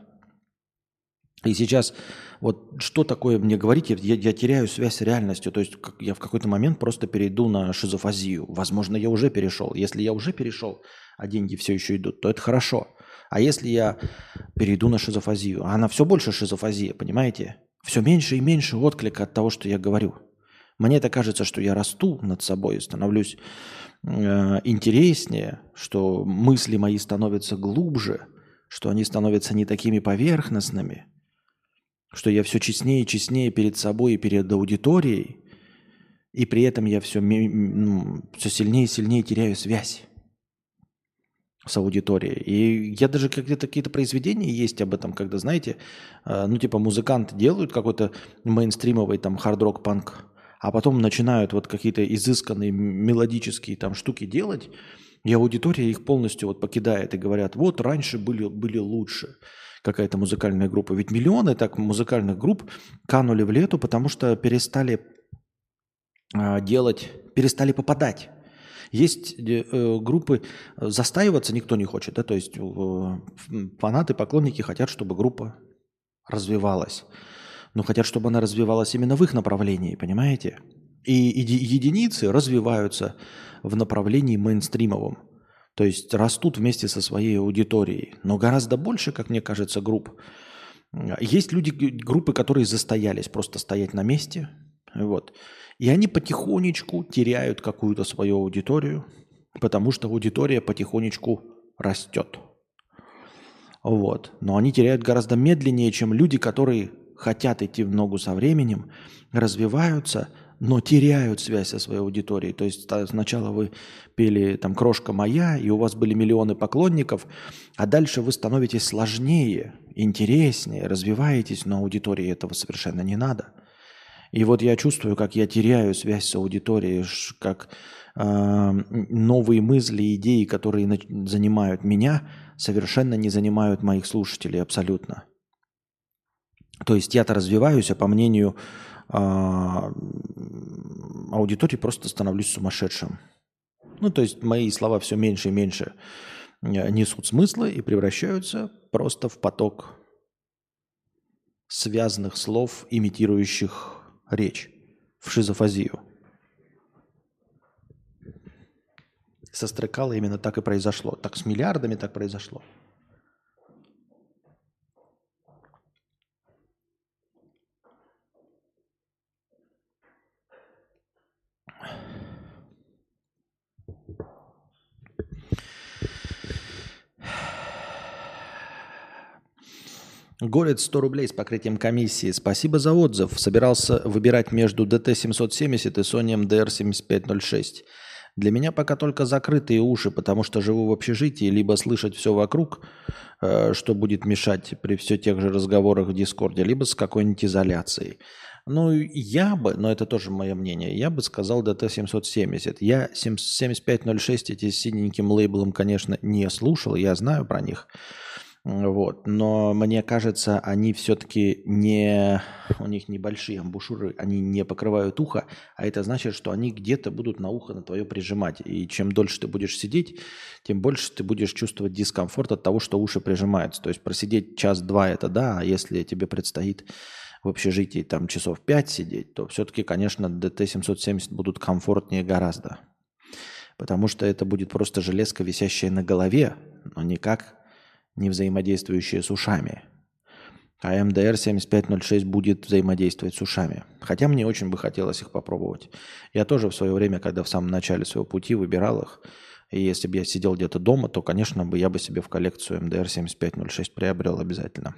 И сейчас вот что такое мне говорить, я, я теряю связь с реальностью. То есть как, я в какой-то момент просто перейду на шизофазию. Возможно, я уже перешел. Если я уже перешел, а деньги все еще идут, то это хорошо. А если я перейду на шизофазию, а она все больше шизофазия, понимаете? Все меньше и меньше отклика от того, что я говорю. Мне это кажется, что я расту над собой, становлюсь интереснее, что мысли мои становятся глубже, что они становятся не такими поверхностными, что я все честнее и честнее перед собой и перед аудиторией, и при этом я все, все сильнее и сильнее теряю связь с аудиторией. И я даже где-то какие-то произведения есть об этом, когда, знаете, э, ну типа музыканты делают какой-то мейнстримовый там хард-рок панк а потом начинают вот какие-то изысканные мелодические там штуки делать, и аудитория их полностью вот покидает и говорят, вот раньше были, были лучше какая-то музыкальная группа. Ведь миллионы так музыкальных групп канули в лету, потому что перестали а, делать, перестали попадать. Есть э, э группы, застаиваться никто не хочет, да, то есть э, фанаты, поклонники хотят, чтобы группа развивалась но хотят, чтобы она развивалась именно в их направлении, понимаете? И единицы развиваются в направлении мейнстримовом. То есть растут вместе со своей аудиторией. Но гораздо больше, как мне кажется, групп. Есть люди, группы, которые застоялись, просто стоять на месте. Вот. И они потихонечку теряют какую-то свою аудиторию, потому что аудитория потихонечку растет. Вот. Но они теряют гораздо медленнее, чем люди, которые хотят идти в ногу со временем, развиваются, но теряют связь со своей аудиторией. То есть сначала вы пели там «Крошка моя», и у вас были миллионы поклонников, а дальше вы становитесь сложнее, интереснее, развиваетесь, но аудитории этого совершенно не надо. И вот я чувствую, как я теряю связь с аудиторией, как э, новые мысли, идеи, которые занимают меня, совершенно не занимают моих слушателей абсолютно. То есть я-то развиваюсь, а по мнению э, аудитории просто становлюсь сумасшедшим. Ну, то есть мои слова все меньше и меньше э, несут смысла и превращаются просто в поток связанных слов, имитирующих речь, в шизофазию. Со Стрекала именно так и произошло. Так с миллиардами так произошло. Город 100 рублей с покрытием комиссии. Спасибо за отзыв. Собирался выбирать между DT770 и Sony MDR7506. Для меня пока только закрытые уши, потому что живу в общежитии, либо слышать все вокруг, э, что будет мешать при все тех же разговорах в Дискорде, либо с какой-нибудь изоляцией. Ну, я бы, но это тоже мое мнение, я бы сказал DT770. Я 7506 эти с синеньким лейблом, конечно, не слушал, я знаю про них. Вот. Но мне кажется, они все-таки не... У них небольшие амбушюры, они не покрывают ухо, а это значит, что они где-то будут на ухо на твое прижимать. И чем дольше ты будешь сидеть, тем больше ты будешь чувствовать дискомфорт от того, что уши прижимаются. То есть просидеть час-два это да, а если тебе предстоит в общежитии там часов пять сидеть, то все-таки, конечно, DT770 будут комфортнее гораздо. Потому что это будет просто железка, висящая на голове, но никак не взаимодействующие с ушами. А МДР 7506 будет взаимодействовать с ушами. Хотя мне очень бы хотелось их попробовать. Я тоже в свое время, когда в самом начале своего пути выбирал их, и если бы я сидел где-то дома, то, конечно, бы я бы себе в коллекцию МДР 7506 приобрел обязательно.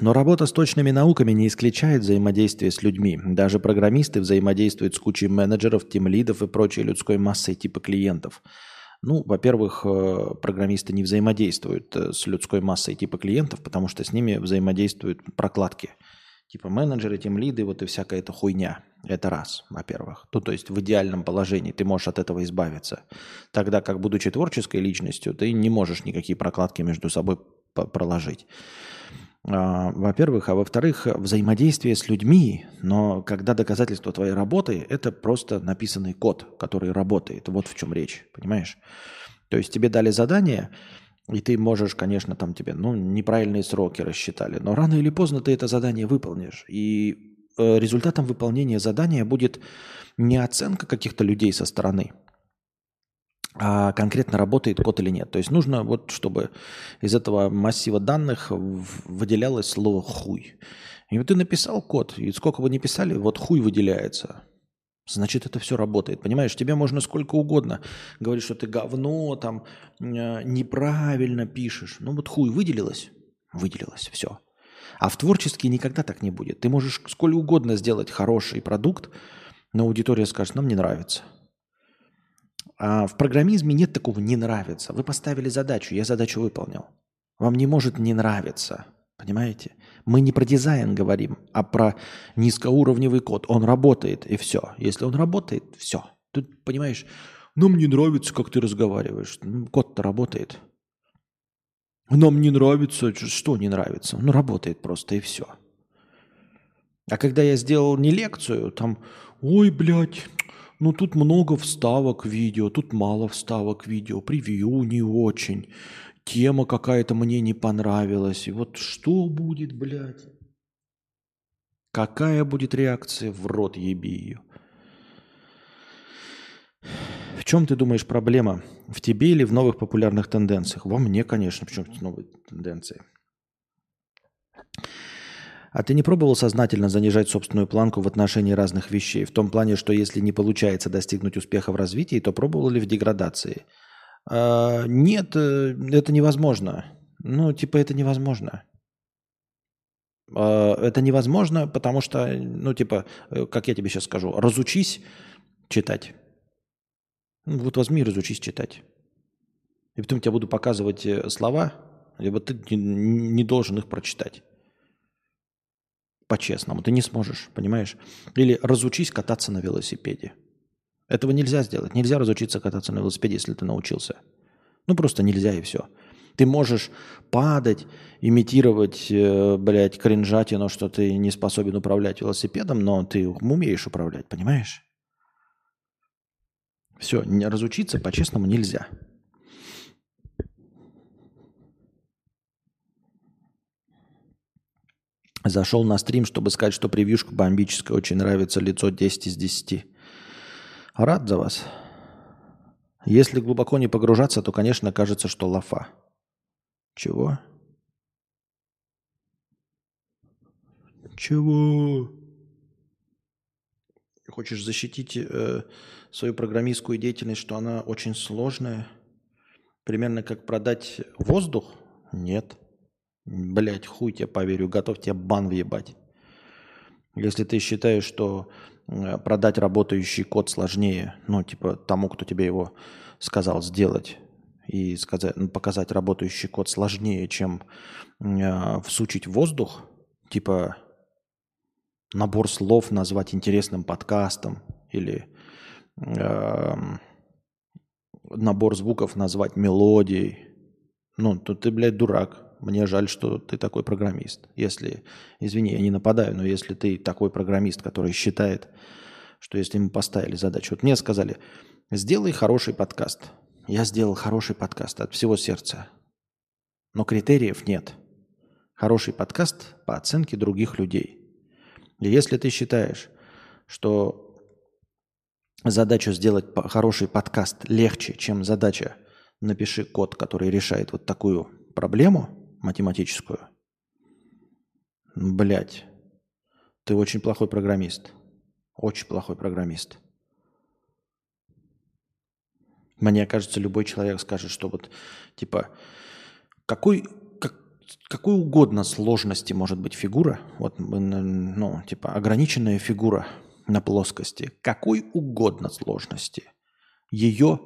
Но работа с точными науками не исключает взаимодействие с людьми. Даже программисты взаимодействуют с кучей менеджеров, тимлидов и прочей людской массой типа клиентов. Ну, во-первых, э, программисты не взаимодействуют э, с людской массой типа клиентов, потому что с ними взаимодействуют прокладки. Типа менеджеры, тем лиды, вот и всякая эта хуйня. Это раз, во-первых. Ну, то есть в идеальном положении ты можешь от этого избавиться. Тогда как, будучи творческой личностью, ты не можешь никакие прокладки между собой проложить. А, во-первых. А во-вторых, взаимодействие с людьми, но когда доказательство твоей работы, это просто написанный код, который работает. Вот в чем речь, понимаешь? То есть тебе дали задание, и ты можешь, конечно, там тебе, ну, неправильные сроки рассчитали, но рано или поздно ты это задание выполнишь. И э, результатом выполнения задания будет не оценка каких-то людей со стороны, а конкретно работает код или нет. То есть нужно вот, чтобы из этого массива данных выделялось слово «хуй». И вот ты написал код, и сколько вы не писали, вот хуй выделяется. Значит, это все работает. Понимаешь, тебе можно сколько угодно говорить, что ты говно, там, э, неправильно пишешь. Ну вот хуй выделилось, выделилось, все. А в творчестве никогда так не будет. Ты можешь сколь угодно сделать хороший продукт, но аудитория скажет, нам не нравится. А в программизме нет такого «не нравится». Вы поставили задачу, я задачу выполнил. Вам не может не нравиться. Понимаете? Мы не про дизайн говорим, а про низкоуровневый код. Он работает, и все. Если он работает, все. Тут, понимаешь, нам не нравится, как ты разговариваешь. Ну, код-то работает. Нам не нравится. Что не нравится? Ну, работает просто, и все. А когда я сделал не лекцию, там, ой, блядь, ну тут много вставок видео, тут мало вставок видео, превью не очень тема какая-то мне не понравилась. И вот что будет, блядь? Какая будет реакция? В рот еби ее. В чем ты думаешь проблема? В тебе или в новых популярных тенденциях? Во мне, конечно, почему новые тенденции. А ты не пробовал сознательно занижать собственную планку в отношении разных вещей? В том плане, что если не получается достигнуть успеха в развитии, то пробовал ли в деградации? А, нет, э, это невозможно. Ну, типа, это невозможно. А, это невозможно, потому что, ну, типа, э, как я тебе сейчас скажу, разучись читать. Ну, вот возьми и разучись читать. И потом я буду показывать э, слова, либо ты не должен их прочитать. По-честному. Ты не сможешь, понимаешь? Или разучись кататься на велосипеде. Этого нельзя сделать. Нельзя разучиться кататься на велосипеде, если ты научился. Ну, просто нельзя и все. Ты можешь падать, имитировать, э, блядь, кринжатину, что ты не способен управлять велосипедом, но ты умеешь управлять, понимаешь? Все, не разучиться по-честному нельзя. Зашел на стрим, чтобы сказать, что превьюшка бомбическая, очень нравится лицо 10 из 10. Рад за вас. Если глубоко не погружаться, то, конечно, кажется, что лафа. Чего? Чего? Хочешь защитить э, свою программистскую деятельность, что она очень сложная? Примерно как продать воздух? Нет. Блять, хуй тебе поверю, готов тебе бан въебать. Если ты считаешь, что Э, продать работающий код сложнее, ну, типа тому, кто тебе его сказал сделать, и сказать, ну, показать работающий код сложнее, чем э, всучить воздух, типа набор слов назвать интересным подкастом или э, набор звуков назвать мелодией. Ну, то ты, блядь, дурак. Мне жаль, что ты такой программист. Если, извини, я не нападаю, но если ты такой программист, который считает, что если ему поставили задачу, вот мне сказали, сделай хороший подкаст. Я сделал хороший подкаст от всего сердца. Но критериев нет. Хороший подкаст по оценке других людей. И если ты считаешь, что задача сделать хороший подкаст легче, чем задача напиши код, который решает вот такую проблему, математическую. Блять, ты очень плохой программист. Очень плохой программист. Мне кажется, любой человек скажет, что вот, типа, какой, как, какой угодно сложности может быть фигура, вот, ну, типа, ограниченная фигура на плоскости, какой угодно сложности, ее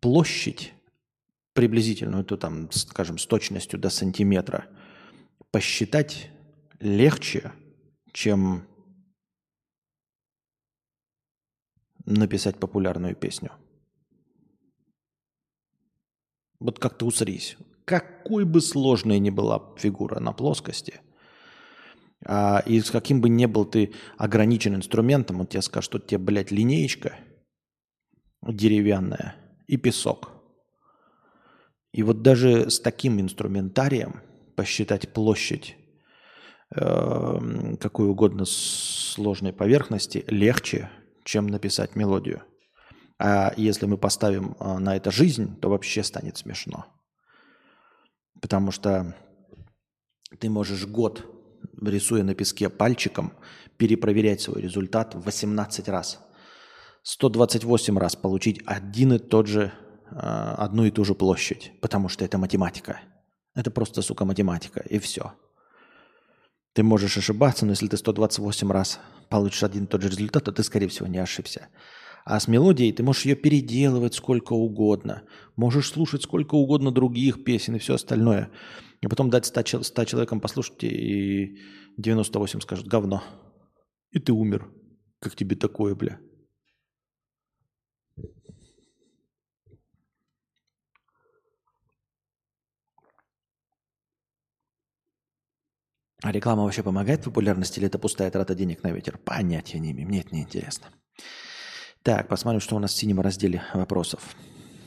площадь приблизительную, то там, скажем, с точностью до сантиметра, посчитать легче, чем написать популярную песню. Вот как ты усрись. Какой бы сложной ни была фигура на плоскости, а, и с каким бы ни был ты ограничен инструментом, он тебе скажет, что тебе, блядь, линеечка деревянная и песок. И вот даже с таким инструментарием посчитать площадь э, какой угодно сложной поверхности легче, чем написать мелодию. А если мы поставим а, на это жизнь, то вообще станет смешно. Потому что ты можешь год, рисуя на песке пальчиком, перепроверять свой результат 18 раз. 128 раз получить один и тот же, одну и ту же площадь. Потому что это математика. Это просто, сука, математика. И все. Ты можешь ошибаться, но если ты 128 раз получишь один и тот же результат, то ты, скорее всего, не ошибся. А с мелодией ты можешь ее переделывать сколько угодно. Можешь слушать сколько угодно других песен и все остальное. И потом дать 100, 100 человекам послушать, и 98 скажут «говно». И ты умер. Как тебе такое, бля? А реклама вообще помогает популярности или это пустая трата денег на ветер? Понятия не имею. Мне это не интересно. Так, посмотрим, что у нас в синем разделе вопросов.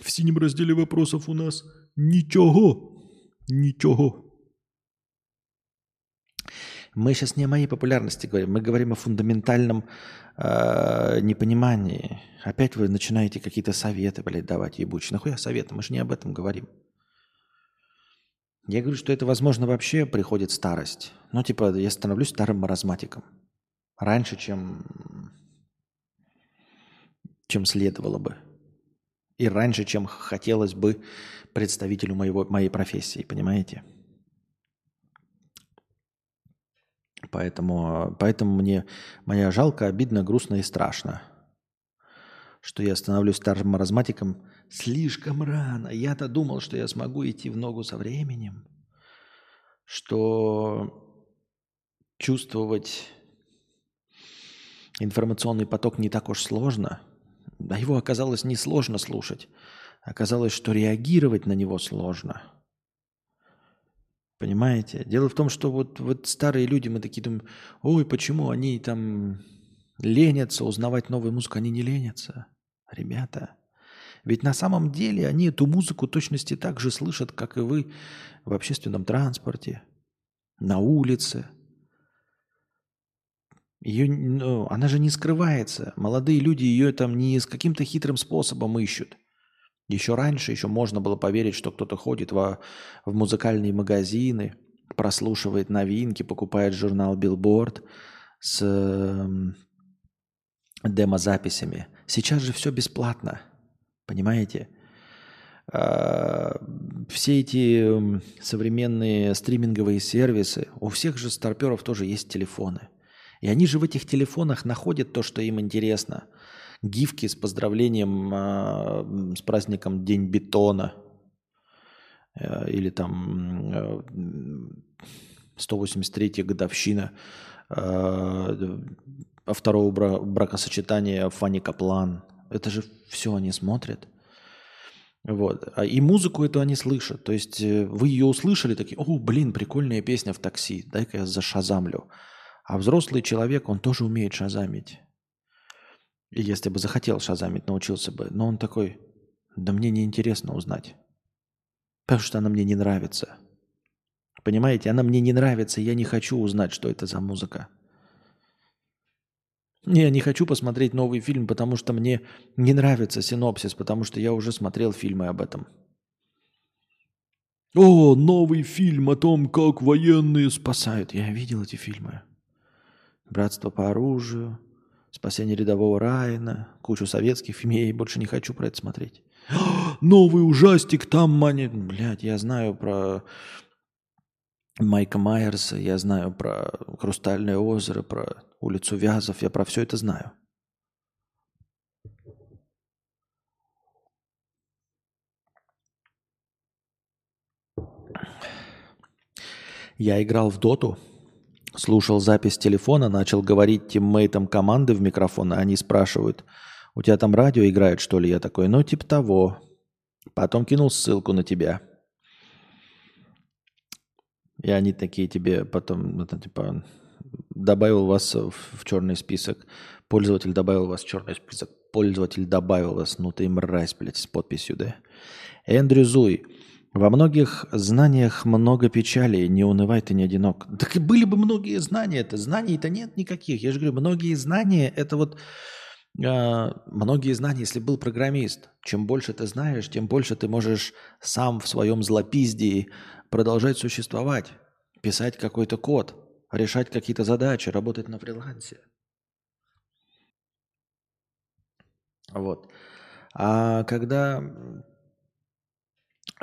В синем разделе вопросов у нас ничего. Ничего. Мы сейчас не о моей популярности говорим, мы говорим о фундаментальном э, непонимании. Опять вы начинаете какие-то советы, блядь, давать ебучие. Нахуя советы? Мы же не об этом говорим. Я говорю, что это, возможно, вообще приходит старость. Ну, типа, я становлюсь старым маразматиком. Раньше, чем, чем следовало бы. И раньше, чем хотелось бы представителю моего, моей профессии, понимаете? Поэтому, поэтому мне моя жалко, обидно, грустно и страшно, что я становлюсь старым маразматиком слишком рано. Я-то думал, что я смогу идти в ногу со временем, что чувствовать информационный поток не так уж сложно. А его оказалось не сложно слушать. Оказалось, что реагировать на него сложно. Понимаете? Дело в том, что вот, вот старые люди, мы такие думаем, ой, почему они там ленятся узнавать новую музыку? Они не ленятся. Ребята, ведь на самом деле они эту музыку точности так же слышат, как и вы в общественном транспорте, на улице. Ее, ну, она же не скрывается. Молодые люди ее там не с каким-то хитрым способом ищут. Еще раньше еще можно было поверить, что кто-то ходит во, в музыкальные магазины, прослушивает новинки, покупает журнал Billboard с э, демозаписями. Сейчас же все бесплатно. Понимаете? А, все эти современные стриминговые сервисы, у всех же старперов тоже есть телефоны. И они же в этих телефонах находят то, что им интересно. Гифки с поздравлением э, с праздником День бетона. Э, или там э, 183-я годовщина э, второго бракосочетания Фанни Каплан. Это же все они смотрят. Вот. А и музыку эту они слышат. То есть э, вы ее услышали, такие, о, блин, прикольная песня в такси, дай-ка я зашазамлю. А взрослый человек, он тоже умеет шазамить. И если бы захотел шазамить, научился бы. Но он такой, да мне неинтересно узнать. Потому что она мне не нравится. Понимаете, она мне не нравится, я не хочу узнать, что это за музыка. Я не хочу посмотреть новый фильм, потому что мне не нравится синопсис, потому что я уже смотрел фильмы об этом. О, новый фильм о том, как военные спасают. Я видел эти фильмы. Братство по оружию, спасение рядового Райана, кучу советских фильмов. Я больше не хочу про это смотреть. новый ужастик, там мани... Блядь, я знаю про Майка Майерса, я знаю про Хрустальное озеро, про улицу Вязов, я про все это знаю. Я играл в доту Слушал запись телефона, начал говорить тиммейтам команды в микрофон, а они спрашивают, у тебя там радио играет, что ли? Я такой, ну, типа того. Потом кинул ссылку на тебя. И они такие тебе потом, ну, там, типа, добавил вас в черный список. Пользователь добавил вас в черный список. Пользователь добавил вас. Ну ты мразь, блядь, с подписью, да? Эндрю Зуй. Во многих знаниях много печали, не унывай, ты не одинок. Так и были бы многие знания, это знаний-то нет никаких. Я же говорю, многие знания, это вот многие знания, если был программист, чем больше ты знаешь, тем больше ты можешь сам в своем злопиздии продолжать существовать, писать какой-то код, решать какие-то задачи, работать на фрилансе. Вот. А когда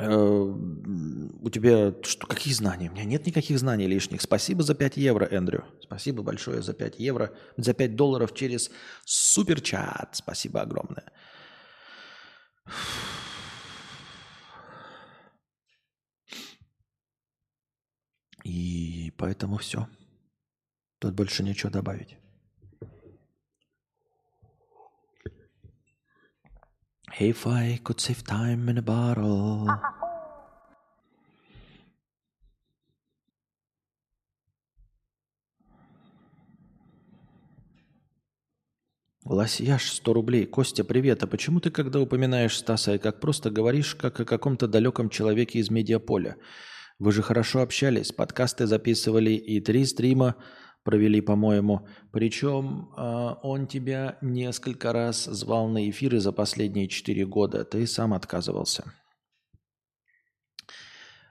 у тебя что, какие знания? У меня нет никаких знаний лишних. Спасибо за 5 евро, Эндрю. Спасибо большое за 5 евро, за 5 долларов через суперчат. Спасибо огромное. И поэтому все. Тут больше нечего добавить. If I could save time in a bottle. Лосьяш 100 рублей. Костя, привет. А почему ты, когда упоминаешь Стаса, и как просто говоришь, как о каком-то далеком человеке из медиаполя? Вы же хорошо общались, подкасты записывали и три стрима провели, по-моему. Причем э, он тебя несколько раз звал на эфиры за последние четыре года. Ты сам отказывался.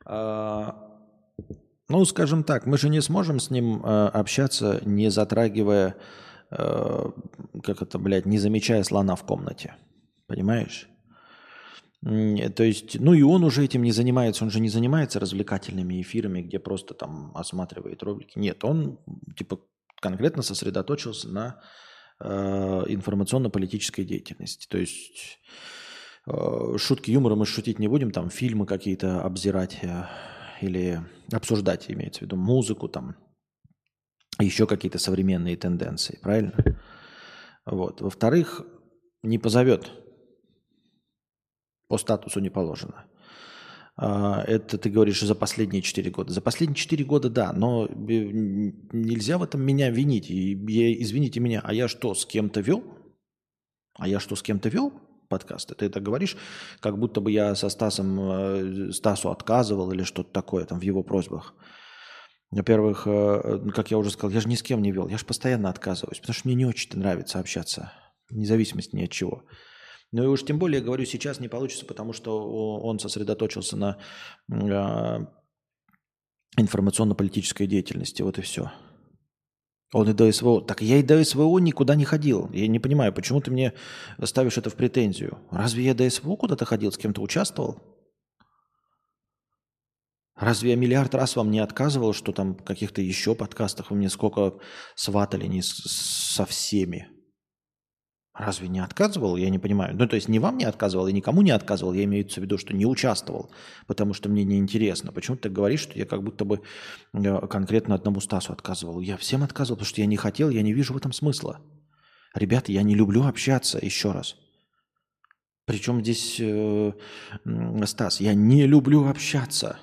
Э, ну, скажем так, мы же не сможем с ним э, общаться, не затрагивая, э, как это, блядь, не замечая слона в комнате. Понимаешь? То есть, ну и он уже этим не занимается, он же не занимается развлекательными эфирами, где просто там осматривает ролики. Нет, он типа конкретно сосредоточился на э, информационно-политической деятельности. То есть э, шутки юмора мы шутить не будем, там фильмы какие-то обзирать э, или обсуждать, имеется в виду музыку, там еще какие-то современные тенденции, правильно? Вот. Во-вторых, не позовет по статусу не положено. А, это ты говоришь за последние 4 года. За последние 4 года, да, но нельзя в этом меня винить. И, извините меня, а я что, с кем-то вел? А я что, с кем-то вел подкасты? Ты это говоришь, как будто бы я со Стасом, э, Стасу отказывал или что-то такое там в его просьбах. Во-первых, э, как я уже сказал, я же ни с кем не вел, я же постоянно отказываюсь, потому что мне не очень нравится общаться, вне зависимости ни от чего. Ну и уж тем более, говорю, сейчас не получится, потому что он сосредоточился на э, информационно-политической деятельности. Вот и все. Он и до СВО. Так я и до СВО никуда не ходил. Я не понимаю, почему ты мне ставишь это в претензию. Разве я до СВО куда-то ходил, с кем-то участвовал? Разве я миллиард раз вам не отказывал, что там в каких-то еще подкастах вы мне сколько сватали не со всеми? Разве не отказывал? Я не понимаю. Ну, то есть не вам не отказывал и никому не отказывал. Я имею в виду, что не участвовал, потому что мне неинтересно. Почему ты говоришь, что я как будто бы э, конкретно одному Стасу отказывал? Я всем отказывал, потому что я не хотел, я не вижу в этом смысла. Ребята, я не люблю общаться, еще раз. Причем здесь э, Стас, я не люблю общаться.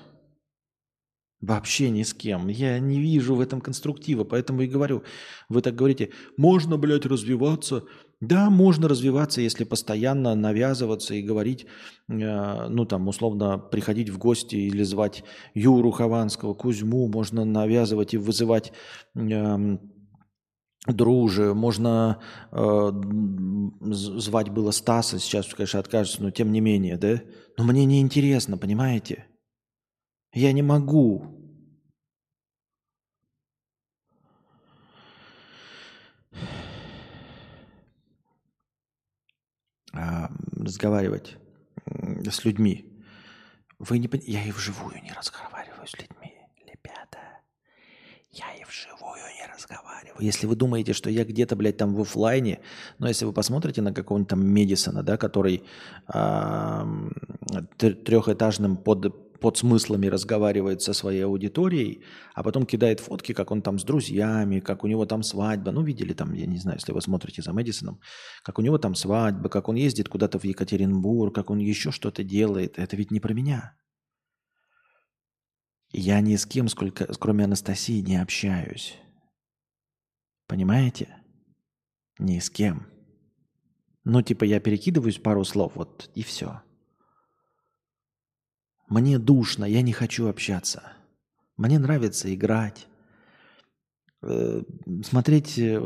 Вообще ни с кем. Я не вижу в этом конструктива, поэтому и говорю. Вы так говорите, можно, блядь, развиваться, да, можно развиваться, если постоянно навязываться и говорить, э, ну там условно приходить в гости или звать Юру Хованского, Кузьму, можно навязывать и вызывать э, друже, можно э, звать было Стаса, сейчас, конечно, откажется, но тем не менее, да? Но мне не интересно, понимаете? Я не могу. А, разговаривать с людьми. Вы не Я и вживую не разговариваю с людьми, ребята. Я и вживую не разговариваю. Если вы думаете, что я где-то, блядь, там в офлайне, но если вы посмотрите на какого-нибудь там Медисона, да, который трехэтажным под под смыслами разговаривает со своей аудиторией, а потом кидает фотки, как он там с друзьями, как у него там свадьба. Ну, видели там, я не знаю, если вы смотрите за Мэдисоном, как у него там свадьба, как он ездит куда-то в Екатеринбург, как он еще что-то делает. Это ведь не про меня. Я ни с кем, сколько, кроме Анастасии, не общаюсь. Понимаете? Ни с кем. Ну, типа, я перекидываюсь пару слов, вот, и все. Мне душно, я не хочу общаться. Мне нравится играть, э, смотреть э,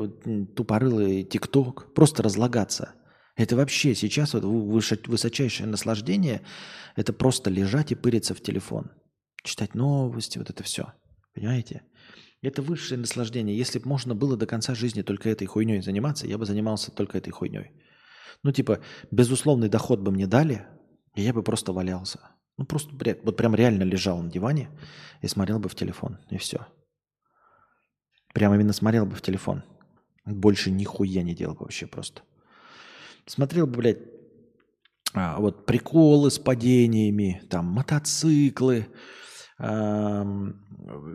тупорылый ТикТок, просто разлагаться. Это вообще сейчас вот высочайшее наслаждение – это просто лежать и пыриться в телефон, читать новости, вот это все. Понимаете? Это высшее наслаждение. Если бы можно было до конца жизни только этой хуйней заниматься, я бы занимался только этой хуйней. Ну, типа, безусловный доход бы мне дали, и я бы просто валялся. Ну, просто вот прям реально лежал на диване и смотрел бы в телефон, и все. Прям именно смотрел бы в телефон. Больше нихуя не делал вообще просто. Смотрел бы, блядь, а, вот приколы с падениями, там мотоциклы, э,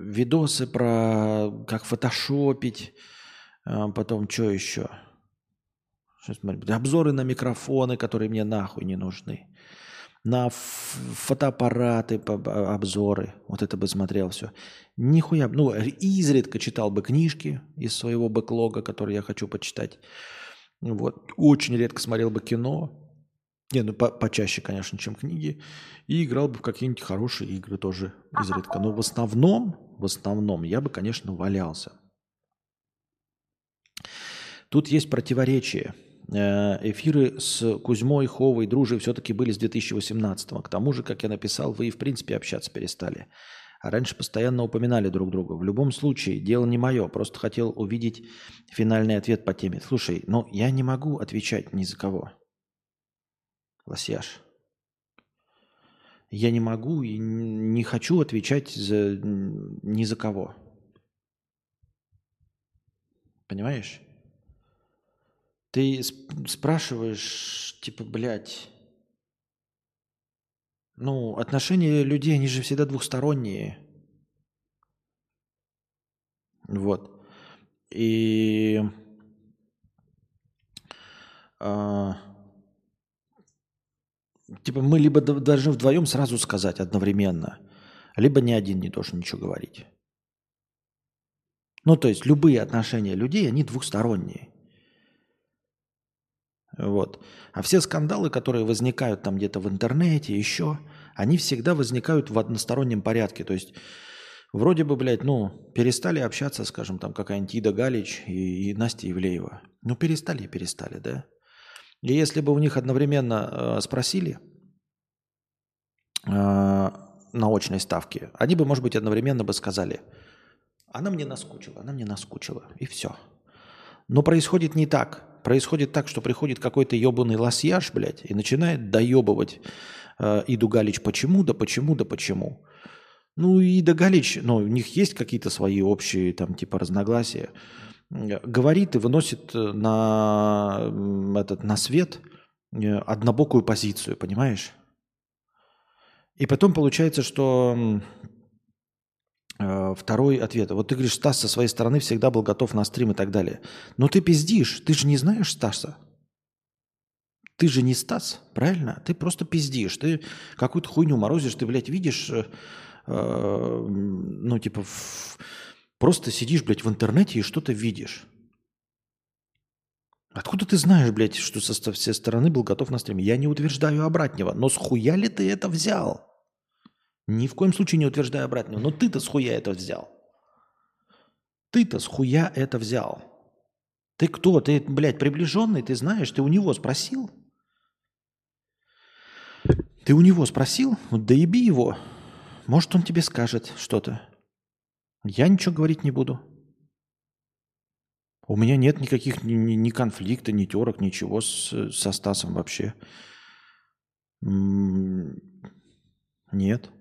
видосы про как фотошопить, э, потом что еще – Обзоры на микрофоны, которые мне нахуй не нужны. На фотоаппараты, обзоры. Вот это бы смотрел все. Нихуя. Ну, изредка читал бы книжки из своего бэклога, которые я хочу почитать. Вот. Очень редко смотрел бы кино. Не, ну по почаще, конечно, чем книги. И играл бы в какие-нибудь хорошие игры тоже изредка. Но в основном, в основном я бы, конечно, валялся. Тут есть противоречие – эфиры с Кузьмой, Ховой, Дружей все-таки были с 2018 -го. К тому же, как я написал, вы и в принципе общаться перестали. А раньше постоянно упоминали друг друга. В любом случае, дело не мое. Просто хотел увидеть финальный ответ по теме. Слушай, ну я не могу отвечать ни за кого. Лосьяш. Я не могу и не хочу отвечать за, ни за кого. Понимаешь? Ты спрашиваешь, типа, блядь, ну, отношения людей, они же всегда двухсторонние. Вот. И а, типа мы либо должны вдвоем сразу сказать одновременно, либо ни один не должен ничего говорить. Ну, то есть любые отношения людей, они двухсторонние. Вот. А все скандалы, которые возникают там где-то в интернете, еще, они всегда возникают в одностороннем порядке. То есть вроде бы, блядь, ну, перестали общаться, скажем, там какая-нибудь Ида Галич и, и Настя Ивлеева. Ну, перестали и перестали, да? И если бы у них одновременно э, спросили э, на очной ставке, они бы, может быть, одновременно бы сказали, она мне наскучила, она мне наскучила, и все. Но происходит не так происходит так, что приходит какой-то ебаный лосьяж, блядь, и начинает доебывать э, Иду Галич почему, да почему, да почему. Ну, Ида Галич, ну, у них есть какие-то свои общие там типа разногласия. Говорит и выносит на, этот, на свет э, однобокую позицию, понимаешь? И потом получается, что Э, второй ответ. Вот ты говоришь, Стас со своей стороны всегда был готов на стрим и так далее. Но ты пиздишь. Ты же не знаешь Стаса. Ты же не Стас, правильно? Ты просто пиздишь. Ты какую-то хуйню морозишь. Ты, блядь, видишь, э, э, ну, типа, в, просто сидишь, блядь, в интернете и что-то видишь. Откуда ты знаешь, блядь, что со всей стороны был готов на стриме? Я не утверждаю обратного. Но с хуя ли ты это взял? Ни в коем случае не утверждаю обратного. Но ты-то с хуя это взял. Ты-то с хуя это взял. Ты кто? Ты, блядь, приближенный? Ты знаешь? Ты у него спросил? Ты у него спросил? Вот доеби его. Может, он тебе скажет что-то. Я ничего говорить не буду. У меня нет никаких ни, ни, конфликта, ни терок, ничего с, со Стасом вообще. Нет.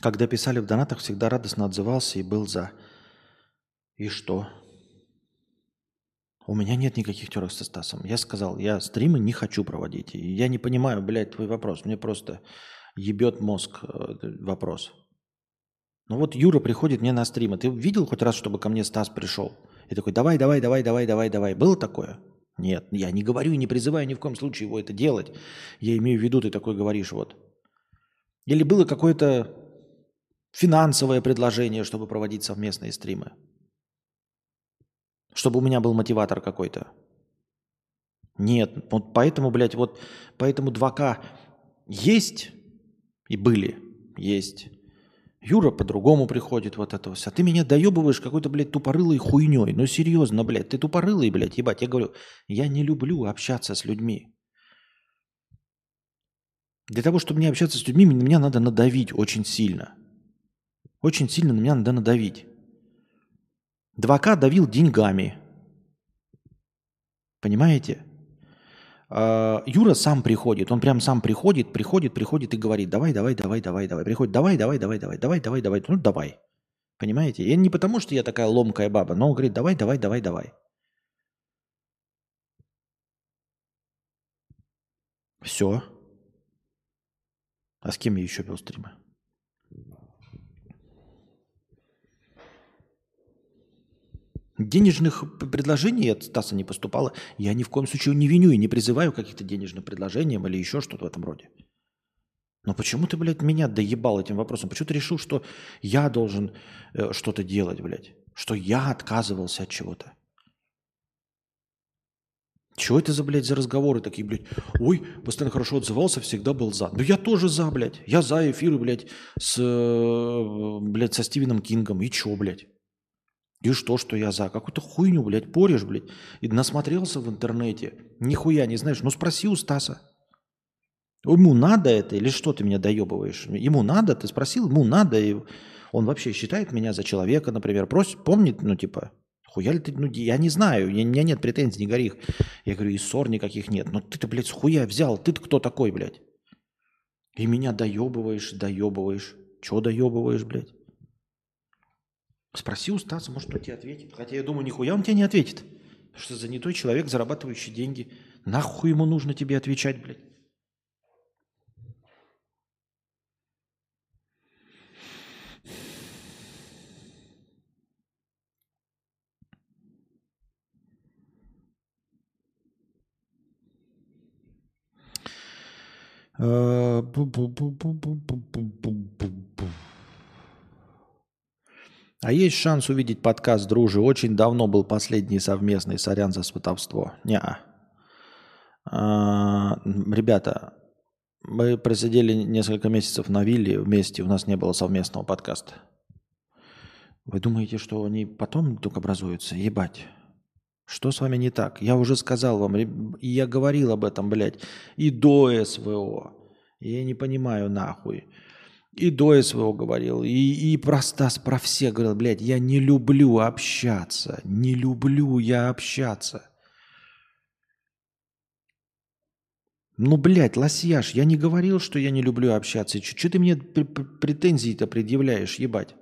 Когда писали в донатах, всегда радостно отзывался и был за. И что? У меня нет никаких терок со Стасом. Я сказал, я стримы не хочу проводить. Я не понимаю, блядь, твой вопрос. Мне просто ебет мозг э, вопрос. Ну вот Юра приходит мне на стримы. Ты видел хоть раз, чтобы ко мне Стас пришел? И такой, давай, давай, давай, давай, давай, давай. Было такое? Нет, я не говорю и не призываю ни в коем случае его это делать. Я имею в виду, ты такой говоришь, вот. Или было какое-то финансовое предложение, чтобы проводить совместные стримы? Чтобы у меня был мотиватор какой-то? Нет, вот поэтому, блядь, вот поэтому 2К есть и были, есть. Юра по-другому приходит, вот это все. А ты меня доебываешь какой-то, блядь, тупорылой хуйней. Ну, серьезно, блядь, ты тупорылый, блядь, ебать. Я говорю, я не люблю общаться с людьми. Для того, чтобы не общаться с людьми, меня надо надавить очень сильно. Очень сильно на меня надо надавить. 2К давил деньгами. Понимаете? А, Юра сам приходит, он прям сам приходит, приходит, приходит и говорит, давай, давай, давай, давай, давай. Приходит, давай, давай, давай, давай, давай, давай, давай, ну давай. Понимаете? И не потому, что я такая ломкая баба, но он говорит, давай, давай, давай, давай. Все. А с кем я еще вел стримы? Денежных предложений от Стаса не поступало. Я ни в коем случае не виню и не призываю каких-то денежных предложений или еще что-то в этом роде. Но почему ты, блядь, меня доебал этим вопросом? Почему ты решил, что я должен э, что-то делать, блядь? Что я отказывался от чего-то? Чего это за, блядь, за разговоры такие, блядь? Ой, постоянно хорошо отзывался, всегда был за. Ну я тоже за, блядь. Я за эфиры, блядь, с, э, блядь, со Стивеном Кингом. И чё, блядь? И что, что я за? Какую-то хуйню, блядь, порешь, блядь. И насмотрелся в интернете. Нихуя не знаешь. Ну спроси у Стаса. Ему надо это или что ты меня доебываешь? Ему надо, ты спросил, ему надо. И он вообще считает меня за человека, например. Просит, помнит, ну типа, хуя ли ты, ну я не знаю, у меня нет претензий, не гори Я говорю, и ссор никаких нет. Но ты-то, блядь, с хуя взял, ты-то кто такой, блядь? И меня доебываешь, доебываешь. Чего доебываешь, блядь? Спроси у Стаса, может, он тебе ответит. Хотя я думаю, нихуя он тебе не ответит. Потому что занятой человек, зарабатывающий деньги. Нахуй ему нужно тебе отвечать, блядь? А есть шанс увидеть подкаст «Дружи»? Очень давно был последний совместный. Сорян за сватовство. не а, Ребята, мы просидели несколько месяцев на вилле вместе. У нас не было совместного подкаста. Вы думаете, что они потом вдруг образуются? Ебать. Что с вами не так? Я уже сказал вам, я говорил об этом, блядь, и до СВО. Я не понимаю нахуй. И до СВО говорил, и, и про Стас, про всех говорил, блядь, я не люблю общаться, не люблю я общаться. Ну, блядь, лосьяш, я не говорил, что я не люблю общаться. Что ты мне претензии-то предъявляешь, ебать?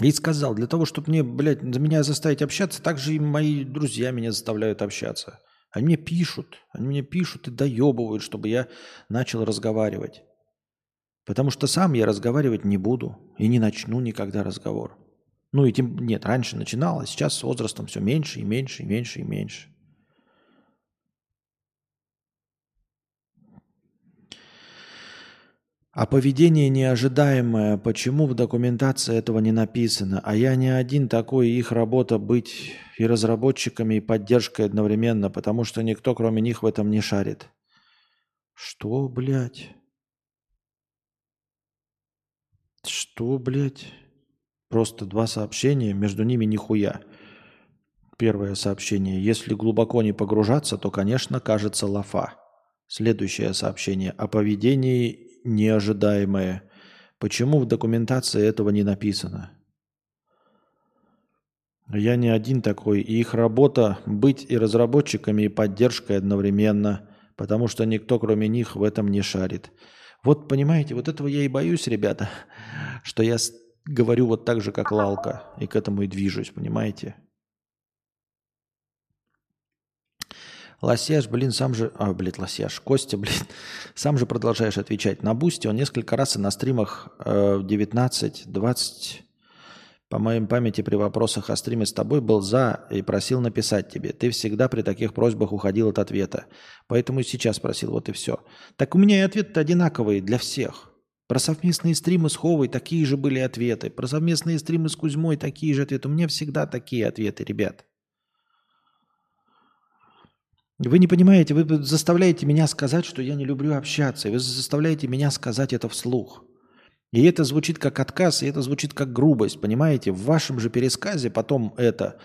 И сказал, для того, чтобы мне, блядь, меня заставить общаться, так же и мои друзья меня заставляют общаться. Они мне пишут, они мне пишут и доебывают, чтобы я начал разговаривать. Потому что сам я разговаривать не буду и не начну никогда разговор. Ну и тем, нет, раньше начинал, а сейчас с возрастом все меньше и меньше и меньше и меньше. А поведение неожидаемое, почему в документации этого не написано? А я не один такой, их работа быть и разработчиками, и поддержкой одновременно, потому что никто кроме них в этом не шарит. Что, блядь? Что, блядь? Просто два сообщения, между ними нихуя. Первое сообщение. Если глубоко не погружаться, то, конечно, кажется лафа. Следующее сообщение. О поведении неожидаемое. Почему в документации этого не написано? Я не один такой, и их работа быть и разработчиками, и поддержкой одновременно, потому что никто, кроме них, в этом не шарит. Вот понимаете, вот этого я и боюсь, ребята, что я говорю вот так же, как Лалка, и к этому и движусь, понимаете? Лосяш, блин, сам же... А, блин, Лосяш. Костя, блин, сам же продолжаешь отвечать. На Бусте он несколько раз и на стримах э, 19-20 по моим памяти при вопросах о стриме с тобой был за и просил написать тебе. Ты всегда при таких просьбах уходил от ответа. Поэтому и сейчас просил, вот и все. Так у меня и ответы одинаковые для всех. Про совместные стримы с Ховой такие же были ответы. Про совместные стримы с Кузьмой такие же ответы. У меня всегда такие ответы, ребят. Вы не понимаете, вы заставляете меня сказать, что я не люблю общаться. Вы заставляете меня сказать это вслух. И это звучит как отказ, и это звучит как грубость, понимаете? В вашем же пересказе потом это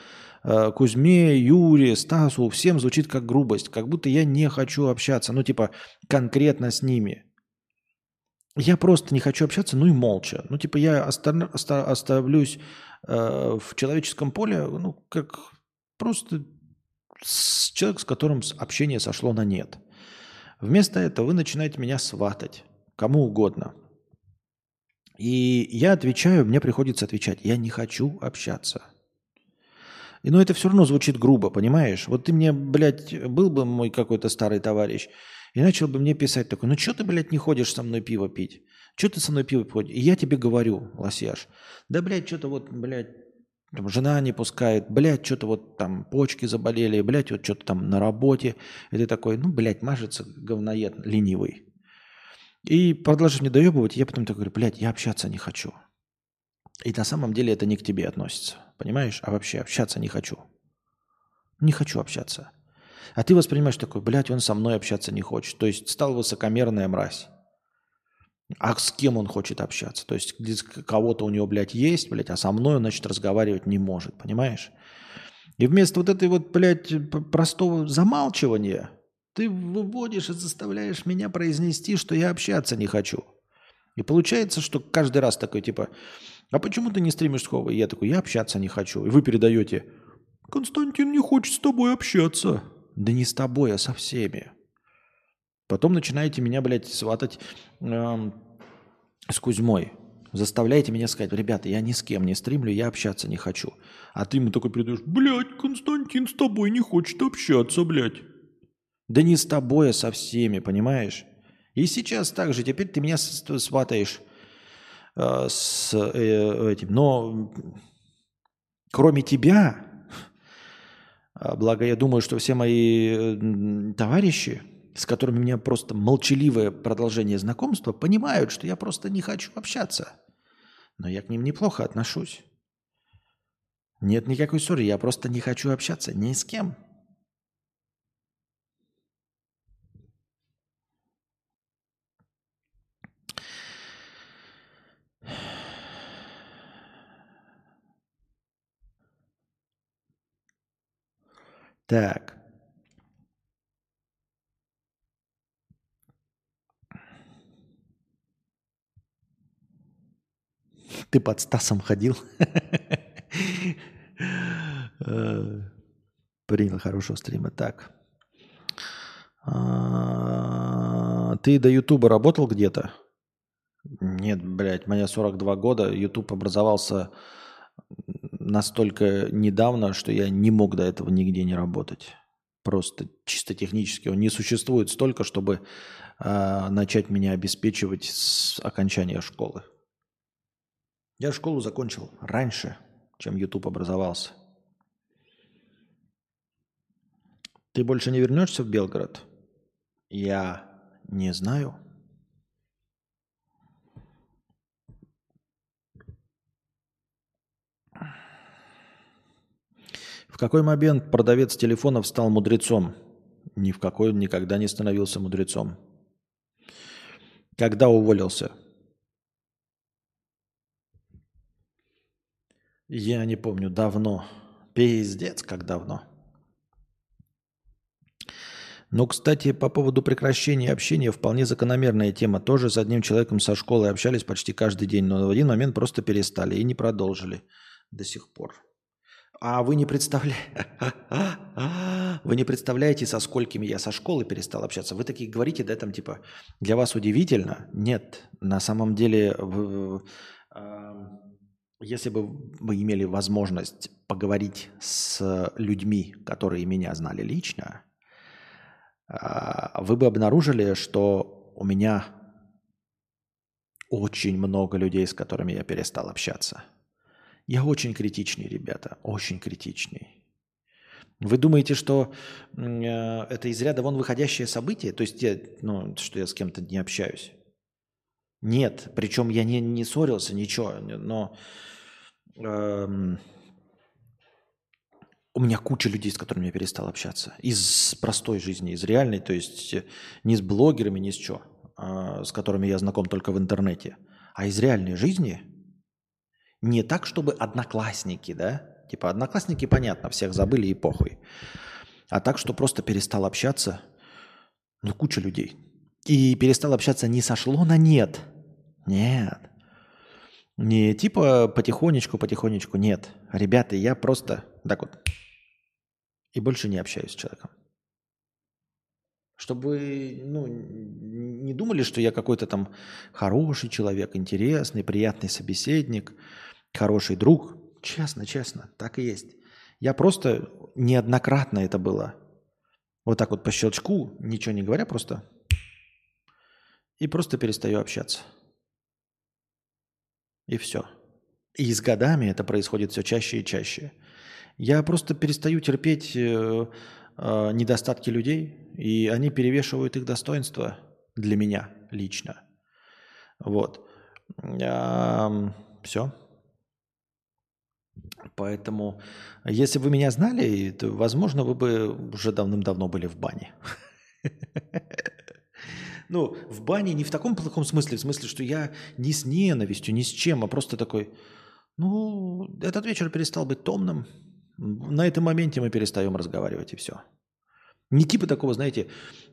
э, Кузьме, Юре, Стасу, всем звучит как грубость, как будто я не хочу общаться, ну типа конкретно с ними. Я просто не хочу общаться, ну и молча. Ну типа я оста- оста- оставлюсь э, в человеческом поле, ну как просто человек, с которым общение сошло на нет. Вместо этого вы начинаете меня сватать кому угодно – и я отвечаю, мне приходится отвечать, я не хочу общаться. И, но это все равно звучит грубо, понимаешь? Вот ты мне, блядь, был бы мой какой-то старый товарищ, и начал бы мне писать такой, ну что ты, блядь, не ходишь со мной пиво пить? Что ты со мной пиво ходишь? И я тебе говорю, лосяш, да, блядь, что-то вот, блядь, там, жена не пускает, блядь, что-то вот там почки заболели, блядь, вот что-то там на работе. И ты такой, ну, блядь, мажется говноед ленивый. И продолжишь мне доебывать, я потом такой говорю, блядь, я общаться не хочу. И на самом деле это не к тебе относится. Понимаешь? А вообще общаться не хочу. Не хочу общаться. А ты воспринимаешь такой, блядь, он со мной общаться не хочет. То есть стал высокомерная мразь. А с кем он хочет общаться? То есть кого-то у него, блядь, есть, блядь, а со мной он, значит, разговаривать не может, понимаешь? И вместо вот этой вот, блядь, простого замалчивания – ты выводишь и заставляешь меня произнести, что я общаться не хочу. И получается, что каждый раз такой типа, а почему ты не стримишь с Ховой? я такой, я общаться не хочу. И вы передаете, Константин не хочет с тобой общаться. Да не с тобой, а со всеми. Потом начинаете меня, блядь, сватать э, с Кузьмой. Заставляете меня сказать, ребята, я ни с кем не стримлю, я общаться не хочу. А ты ему такой передаешь, блядь, Константин с тобой не хочет общаться, блядь. Да не с тобой, а со всеми, понимаешь? И сейчас так же, теперь ты меня сватаешь э, с э, этим. Но кроме тебя, а, благо я думаю, что все мои э, товарищи, с которыми у меня просто молчаливое продолжение знакомства, понимают, что я просто не хочу общаться. Но я к ним неплохо отношусь. Нет никакой ссоры, я просто не хочу общаться ни с кем. Так. Ты под Стасом ходил? Э, принял хорошего стрима. Так. А, ты до Ютуба работал где-то? Нет, блядь, мне 42 года. Ютуб образовался настолько недавно, что я не мог до этого нигде не работать. Просто чисто технически. Он не существует столько, чтобы э, начать меня обеспечивать с окончания школы. Я школу закончил раньше, чем YouTube образовался. Ты больше не вернешься в Белгород? Я не знаю. В какой момент продавец телефонов стал мудрецом? Ни в какой он никогда не становился мудрецом. Когда уволился? Я не помню, давно. Пиздец, как давно. Но, кстати, по поводу прекращения общения, вполне закономерная тема. Тоже с одним человеком со школы общались почти каждый день, но в один момент просто перестали и не продолжили до сих пор. А вы не представляете, вы не представляете, со сколькими я со школы перестал общаться. Вы такие говорите, да, там типа, для вас удивительно? Нет, на самом деле, в, э, если бы вы имели возможность поговорить с людьми, которые меня знали лично, э, вы бы обнаружили, что у меня очень много людей, с которыми я перестал общаться. Я очень критичный, ребята, очень критичный. Вы думаете, что э, это из ряда вон выходящее событие? То есть, я, ну, что я с кем-то не общаюсь? Нет, причем я не, не ссорился, ничего, но эм, у меня куча людей, с которыми я перестал общаться. Из простой жизни, из реальной, то есть э, не с блогерами, ни с чего. А, с которыми я знаком только в интернете, а из реальной жизни, не так, чтобы одноклассники, да, типа одноклассники, понятно, всех забыли и похуй, а так, что просто перестал общаться, ну, куча людей. И перестал общаться не сошло на нет. Нет. Не типа потихонечку, потихонечку, нет. Ребята, я просто так вот и больше не общаюсь с человеком. Чтобы ну, не думали, что я какой-то там хороший человек, интересный, приятный собеседник, хороший друг. Честно, честно, так и есть. Я просто неоднократно это было. Вот так вот по щелчку, ничего не говоря, просто и просто перестаю общаться. И все. И с годами это происходит все чаще и чаще. Я просто перестаю терпеть э, э, недостатки людей, и они перевешивают их достоинства для меня лично. Вот. А, все. Поэтому, если бы вы меня знали, то, возможно, вы бы уже давным-давно были в бане. Ну, в бане не в таком плохом смысле, в смысле, что я не с ненавистью, ни с чем, а просто такой, ну, этот вечер перестал быть томным. На этом моменте мы перестаем разговаривать, и все. Не типа такого, знаете,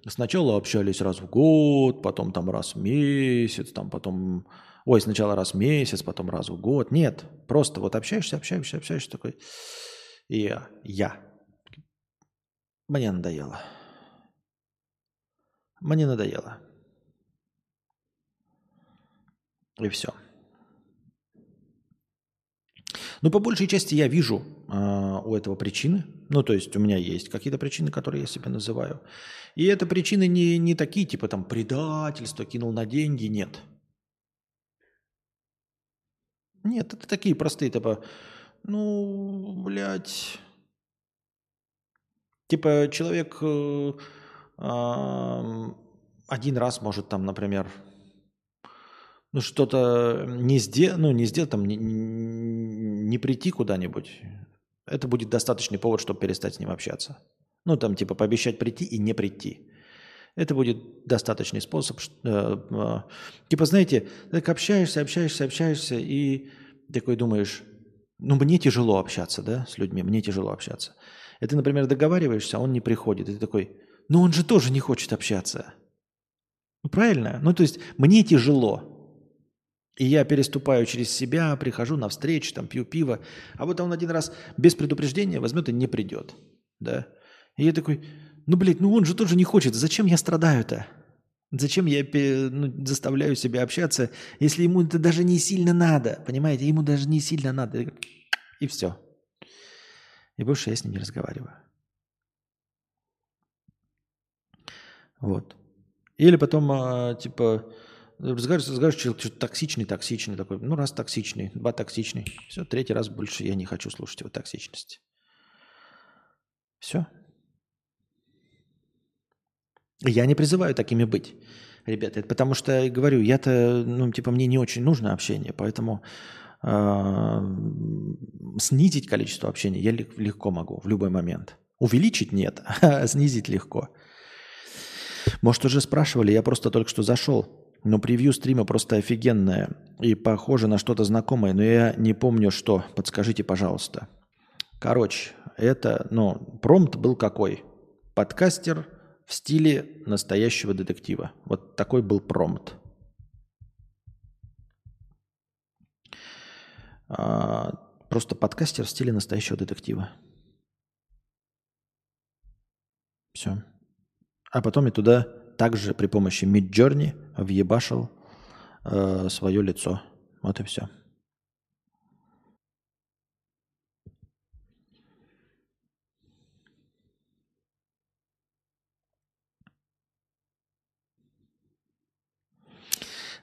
сначала общались раз в год, потом там раз в месяц, там потом... Ой, сначала раз в месяц, потом раз в год. Нет, просто вот общаешься, общаешься, общаешься такой. И я. Мне надоело. Мне надоело. И все. Но по большей части я вижу э, у этого причины. Ну, то есть у меня есть какие-то причины, которые я себе называю. И это причины не, не такие, типа там предательство, кинул на деньги, нет. Нет, это такие простые, типа, ну, блядь. Типа человек э, один раз может там, например, ну что-то не сделал, ну не сделал, там не, не прийти куда-нибудь, это будет достаточный повод, чтобы перестать с ним общаться. Ну там типа пообещать прийти и не прийти. Это будет достаточный способ. Э, э, типа, знаете, так общаешься, общаешься, общаешься, и такой думаешь, ну, мне тяжело общаться, да, с людьми, мне тяжело общаться. И ты, например, договариваешься, а он не приходит, и ты такой, ну, он же тоже не хочет общаться. Ну, правильно? Ну, то есть, мне тяжело, и я переступаю через себя, прихожу на встречу, там пью пиво, а вот он один раз без предупреждения возьмет и не придет. Да? И я такой, ну, блядь, ну он же тоже не хочет, зачем я страдаю-то? Зачем я ну, заставляю себя общаться, если ему это даже не сильно надо, понимаете? Ему даже не сильно надо. И все. И больше я с ним не разговариваю. Вот. Или потом, а, типа, Разговариваешь, разговариваешь, что-то токсичный, токсичный такой. Ну, раз токсичный, два токсичный. Все, третий раз больше я не хочу слушать его токсичности. Все. Я не призываю такими быть, ребята. Это потому что, говорю, я-то, ну, типа, мне не очень нужно общение, поэтому э, снизить количество общения я легко могу в любой момент. Увеличить нет, а снизить легко. Может, уже спрашивали, я просто только что зашел. Но превью стрима просто офигенное и похоже на что-то знакомое, но я не помню что. Подскажите, пожалуйста. Короче, это, ну, промпт был какой? Подкастер в стиле настоящего детектива. Вот такой был промпт. А, просто подкастер в стиле настоящего детектива. Все. А потом я туда также при помощи Midjourney въебашил э, свое лицо. Вот и все.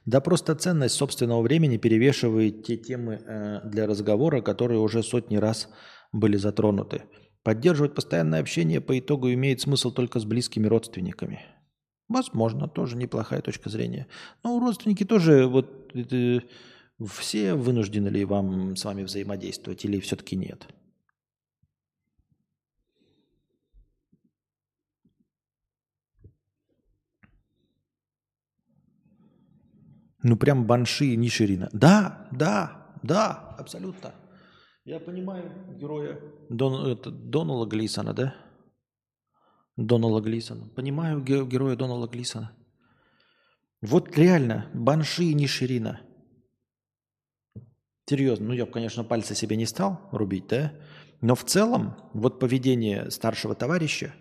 Да просто ценность собственного времени перевешивает те темы э, для разговора, которые уже сотни раз были затронуты. Поддерживать постоянное общение по итогу имеет смысл только с близкими родственниками. Возможно, тоже неплохая точка зрения. Но родственники тоже, вот это, все вынуждены ли вам с вами взаимодействовать или все-таки нет? Ну, прям банши не ширина. Да, да, да, абсолютно. Я понимаю героя Дон, это, Донала Глисона, да? Донала Глисона. Понимаю ге- героя Донала Глисона. Вот реально, банши не ширина. Серьезно, ну я бы, конечно, пальцы себе не стал рубить, да? Но в целом, вот поведение старшего товарища,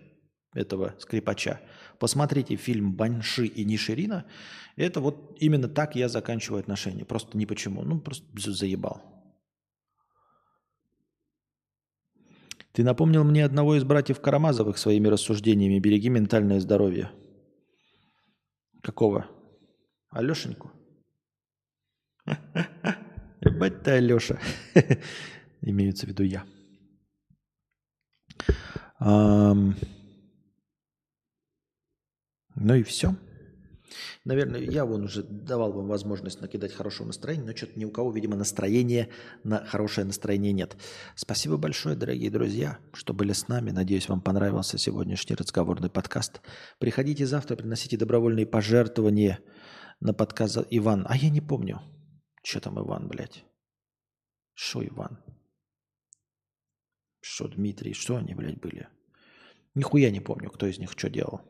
этого скрипача, посмотрите фильм «Банши и Ниширина», это вот именно так я заканчиваю отношения. Просто ни почему. Ну, просто заебал. Ты напомнил мне одного из братьев Карамазовых своими рассуждениями. Береги ментальное здоровье. Какого? Алешеньку? Ебать ты, Алеша. Имеется в виду я. Ну и все. Наверное, я вон уже давал вам возможность накидать хорошего настроения, но что-то ни у кого, видимо, настроения на хорошее настроение нет. Спасибо большое, дорогие друзья, что были с нами. Надеюсь, вам понравился сегодняшний разговорный подкаст. Приходите завтра, приносите добровольные пожертвования на подкаст Иван. А я не помню. Что там Иван, блядь? Что Иван? Что Дмитрий? Что они, блядь, были? Нихуя не помню, кто из них что делал.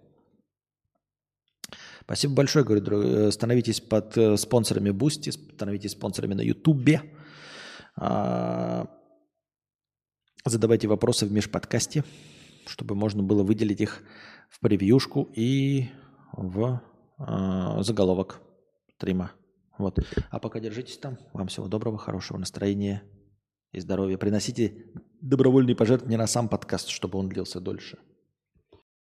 Спасибо большое, говорю, э, становитесь под э, спонсорами Boosty, становитесь спонсорами на Ютубе. А, задавайте вопросы в межподкасте, чтобы можно было выделить их в превьюшку и в а, заголовок стрима. Вот. А пока держитесь там. Вам всего доброго, хорошего настроения и здоровья. Приносите добровольные пожертвования на сам подкаст, чтобы он длился дольше.